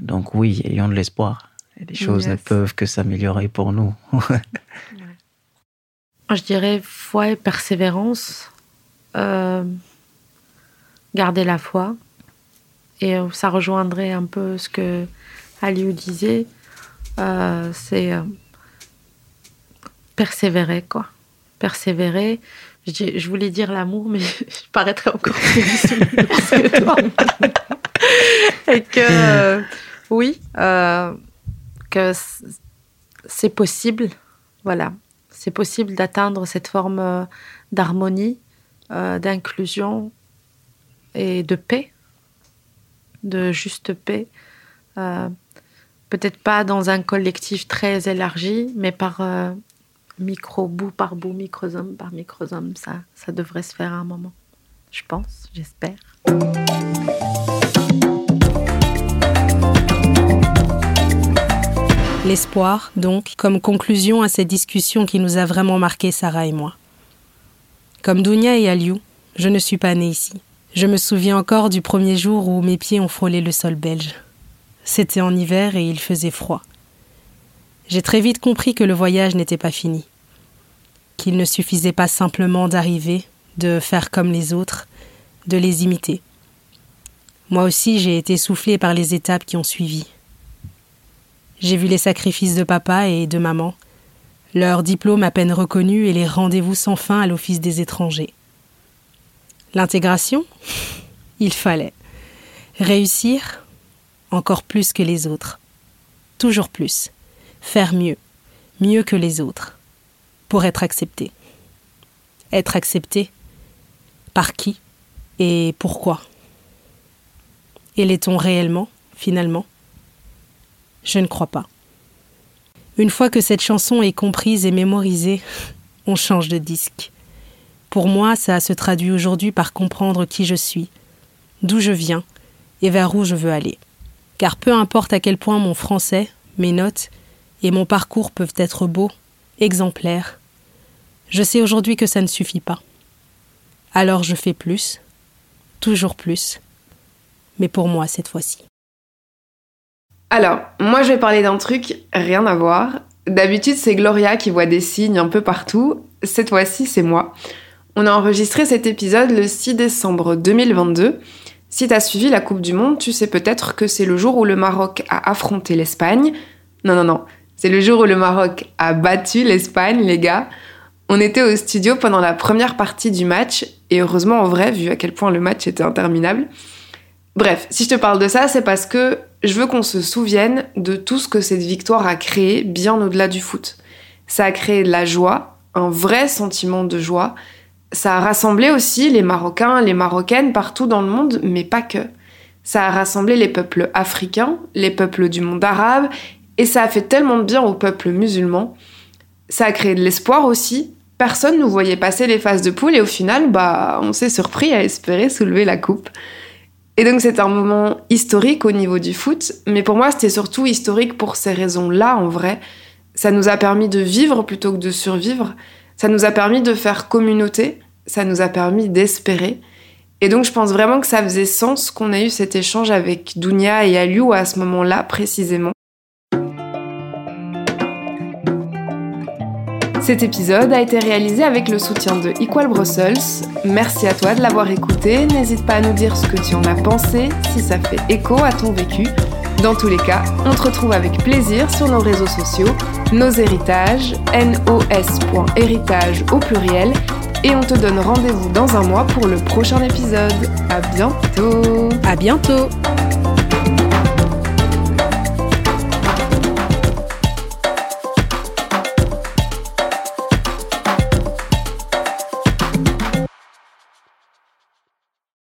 Donc oui, ayons de l'espoir. Les choses ne peuvent que s'améliorer pour nous. Je dirais foi et persévérance. Euh, garder la foi. Et ça rejoindrait un peu ce que Aliou disait. Euh, c'est euh, persévérer, quoi. Persévérer. Je, voulais dire l'amour, mais je paraîtrais encore plus que toi. Et que, euh, oui, que c'est possible. Voilà c'est possible d'atteindre cette forme d'harmonie, d'inclusion et de paix, de juste paix. Peut-être pas dans un collectif très élargi, mais par euh, micro, bout par bout, microsome par microsome, ça, ça devrait se faire à un moment. Je pense, j'espère. L'espoir, donc, comme conclusion à cette discussion qui nous a vraiment marqué, Sarah et moi. Comme Dounia et Aliou, je ne suis pas née ici. Je me souviens encore du premier jour où mes pieds ont frôlé le sol belge. C'était en hiver et il faisait froid. J'ai très vite compris que le voyage n'était pas fini. Qu'il ne suffisait pas simplement d'arriver, de faire comme les autres, de les imiter. Moi aussi, j'ai été soufflée par les étapes qui ont suivi. J'ai vu les sacrifices de papa et de maman, leurs diplômes à peine reconnus et les rendez-vous sans fin à l'Office des étrangers. L'intégration? Il fallait. Réussir Encore plus que les autres. Toujours plus. Faire mieux. Mieux que les autres. Pour être accepté. Être accepté Par qui Et pourquoi? Et l'est-on réellement, finalement? Je ne crois pas. Une fois que cette chanson est comprise et mémorisée, on change de disque. Pour moi, ça se traduit aujourd'hui par comprendre qui je suis, d'où je viens et vers où je veux aller. Car peu importe à quel point mon français, mes notes et mon parcours peuvent être beaux, exemplaires, je sais aujourd'hui que ça ne suffit pas. Alors je fais plus, toujours plus, mais pour moi cette fois-ci. Alors, moi je vais parler d'un truc, rien à voir. D'habitude, c'est Gloria qui voit des signes un peu partout. Cette fois-ci, c'est moi. On a enregistré cet épisode le 6 décembre 2022 Si t'as suivi la Coupe du Monde, tu sais peut-être que c'est le jour où le Maroc a affronté l'Espagne. Non, non, non, c'est le jour où le Maroc a battu l'Espagne, les gars. On était au studio pendant la première partie du match, et heureusement en vrai, vu à quel point le match était interminable. Bref, si je te parle de ça, c'est parce que je veux qu'on se souvienne de tout ce que cette victoire a créé bien au-delà du foot. Ça a créé de la joie, un vrai sentiment de joie, ça a rassemblé aussi les Marocains, les Marocaines partout dans le monde, mais pas que. Ça a rassemblé les peuples africains, les peuples du monde arabe, et ça a fait tellement de bien aux peuples musulmans. Ça a créé de l'espoir aussi. Personne ne nous voyait passer les phases de poule et au final, bah, on s'est surpris à espérer soulever la coupe. Et donc c'est un moment historique au niveau du foot, mais pour moi c'était surtout historique pour ces raisons-là en vrai. Ça nous a permis de vivre plutôt que de survivre. Ça nous a permis de faire communauté, ça nous a permis d'espérer. Et donc je pense vraiment que ça faisait sens qu'on ait eu cet échange avec Dounia et Aliou à ce moment-là précisément. Cet épisode a été réalisé avec le soutien de Equal Brussels. Merci à toi de l'avoir écouté. N'hésite pas à nous dire ce que tu en as pensé, si ça fait écho à ton vécu. Dans tous les cas, on te retrouve avec plaisir sur nos réseaux sociaux, nos héritages, nos.héritage au pluriel, et on te donne rendez-vous dans un mois pour le prochain épisode. À bientôt! À bientôt!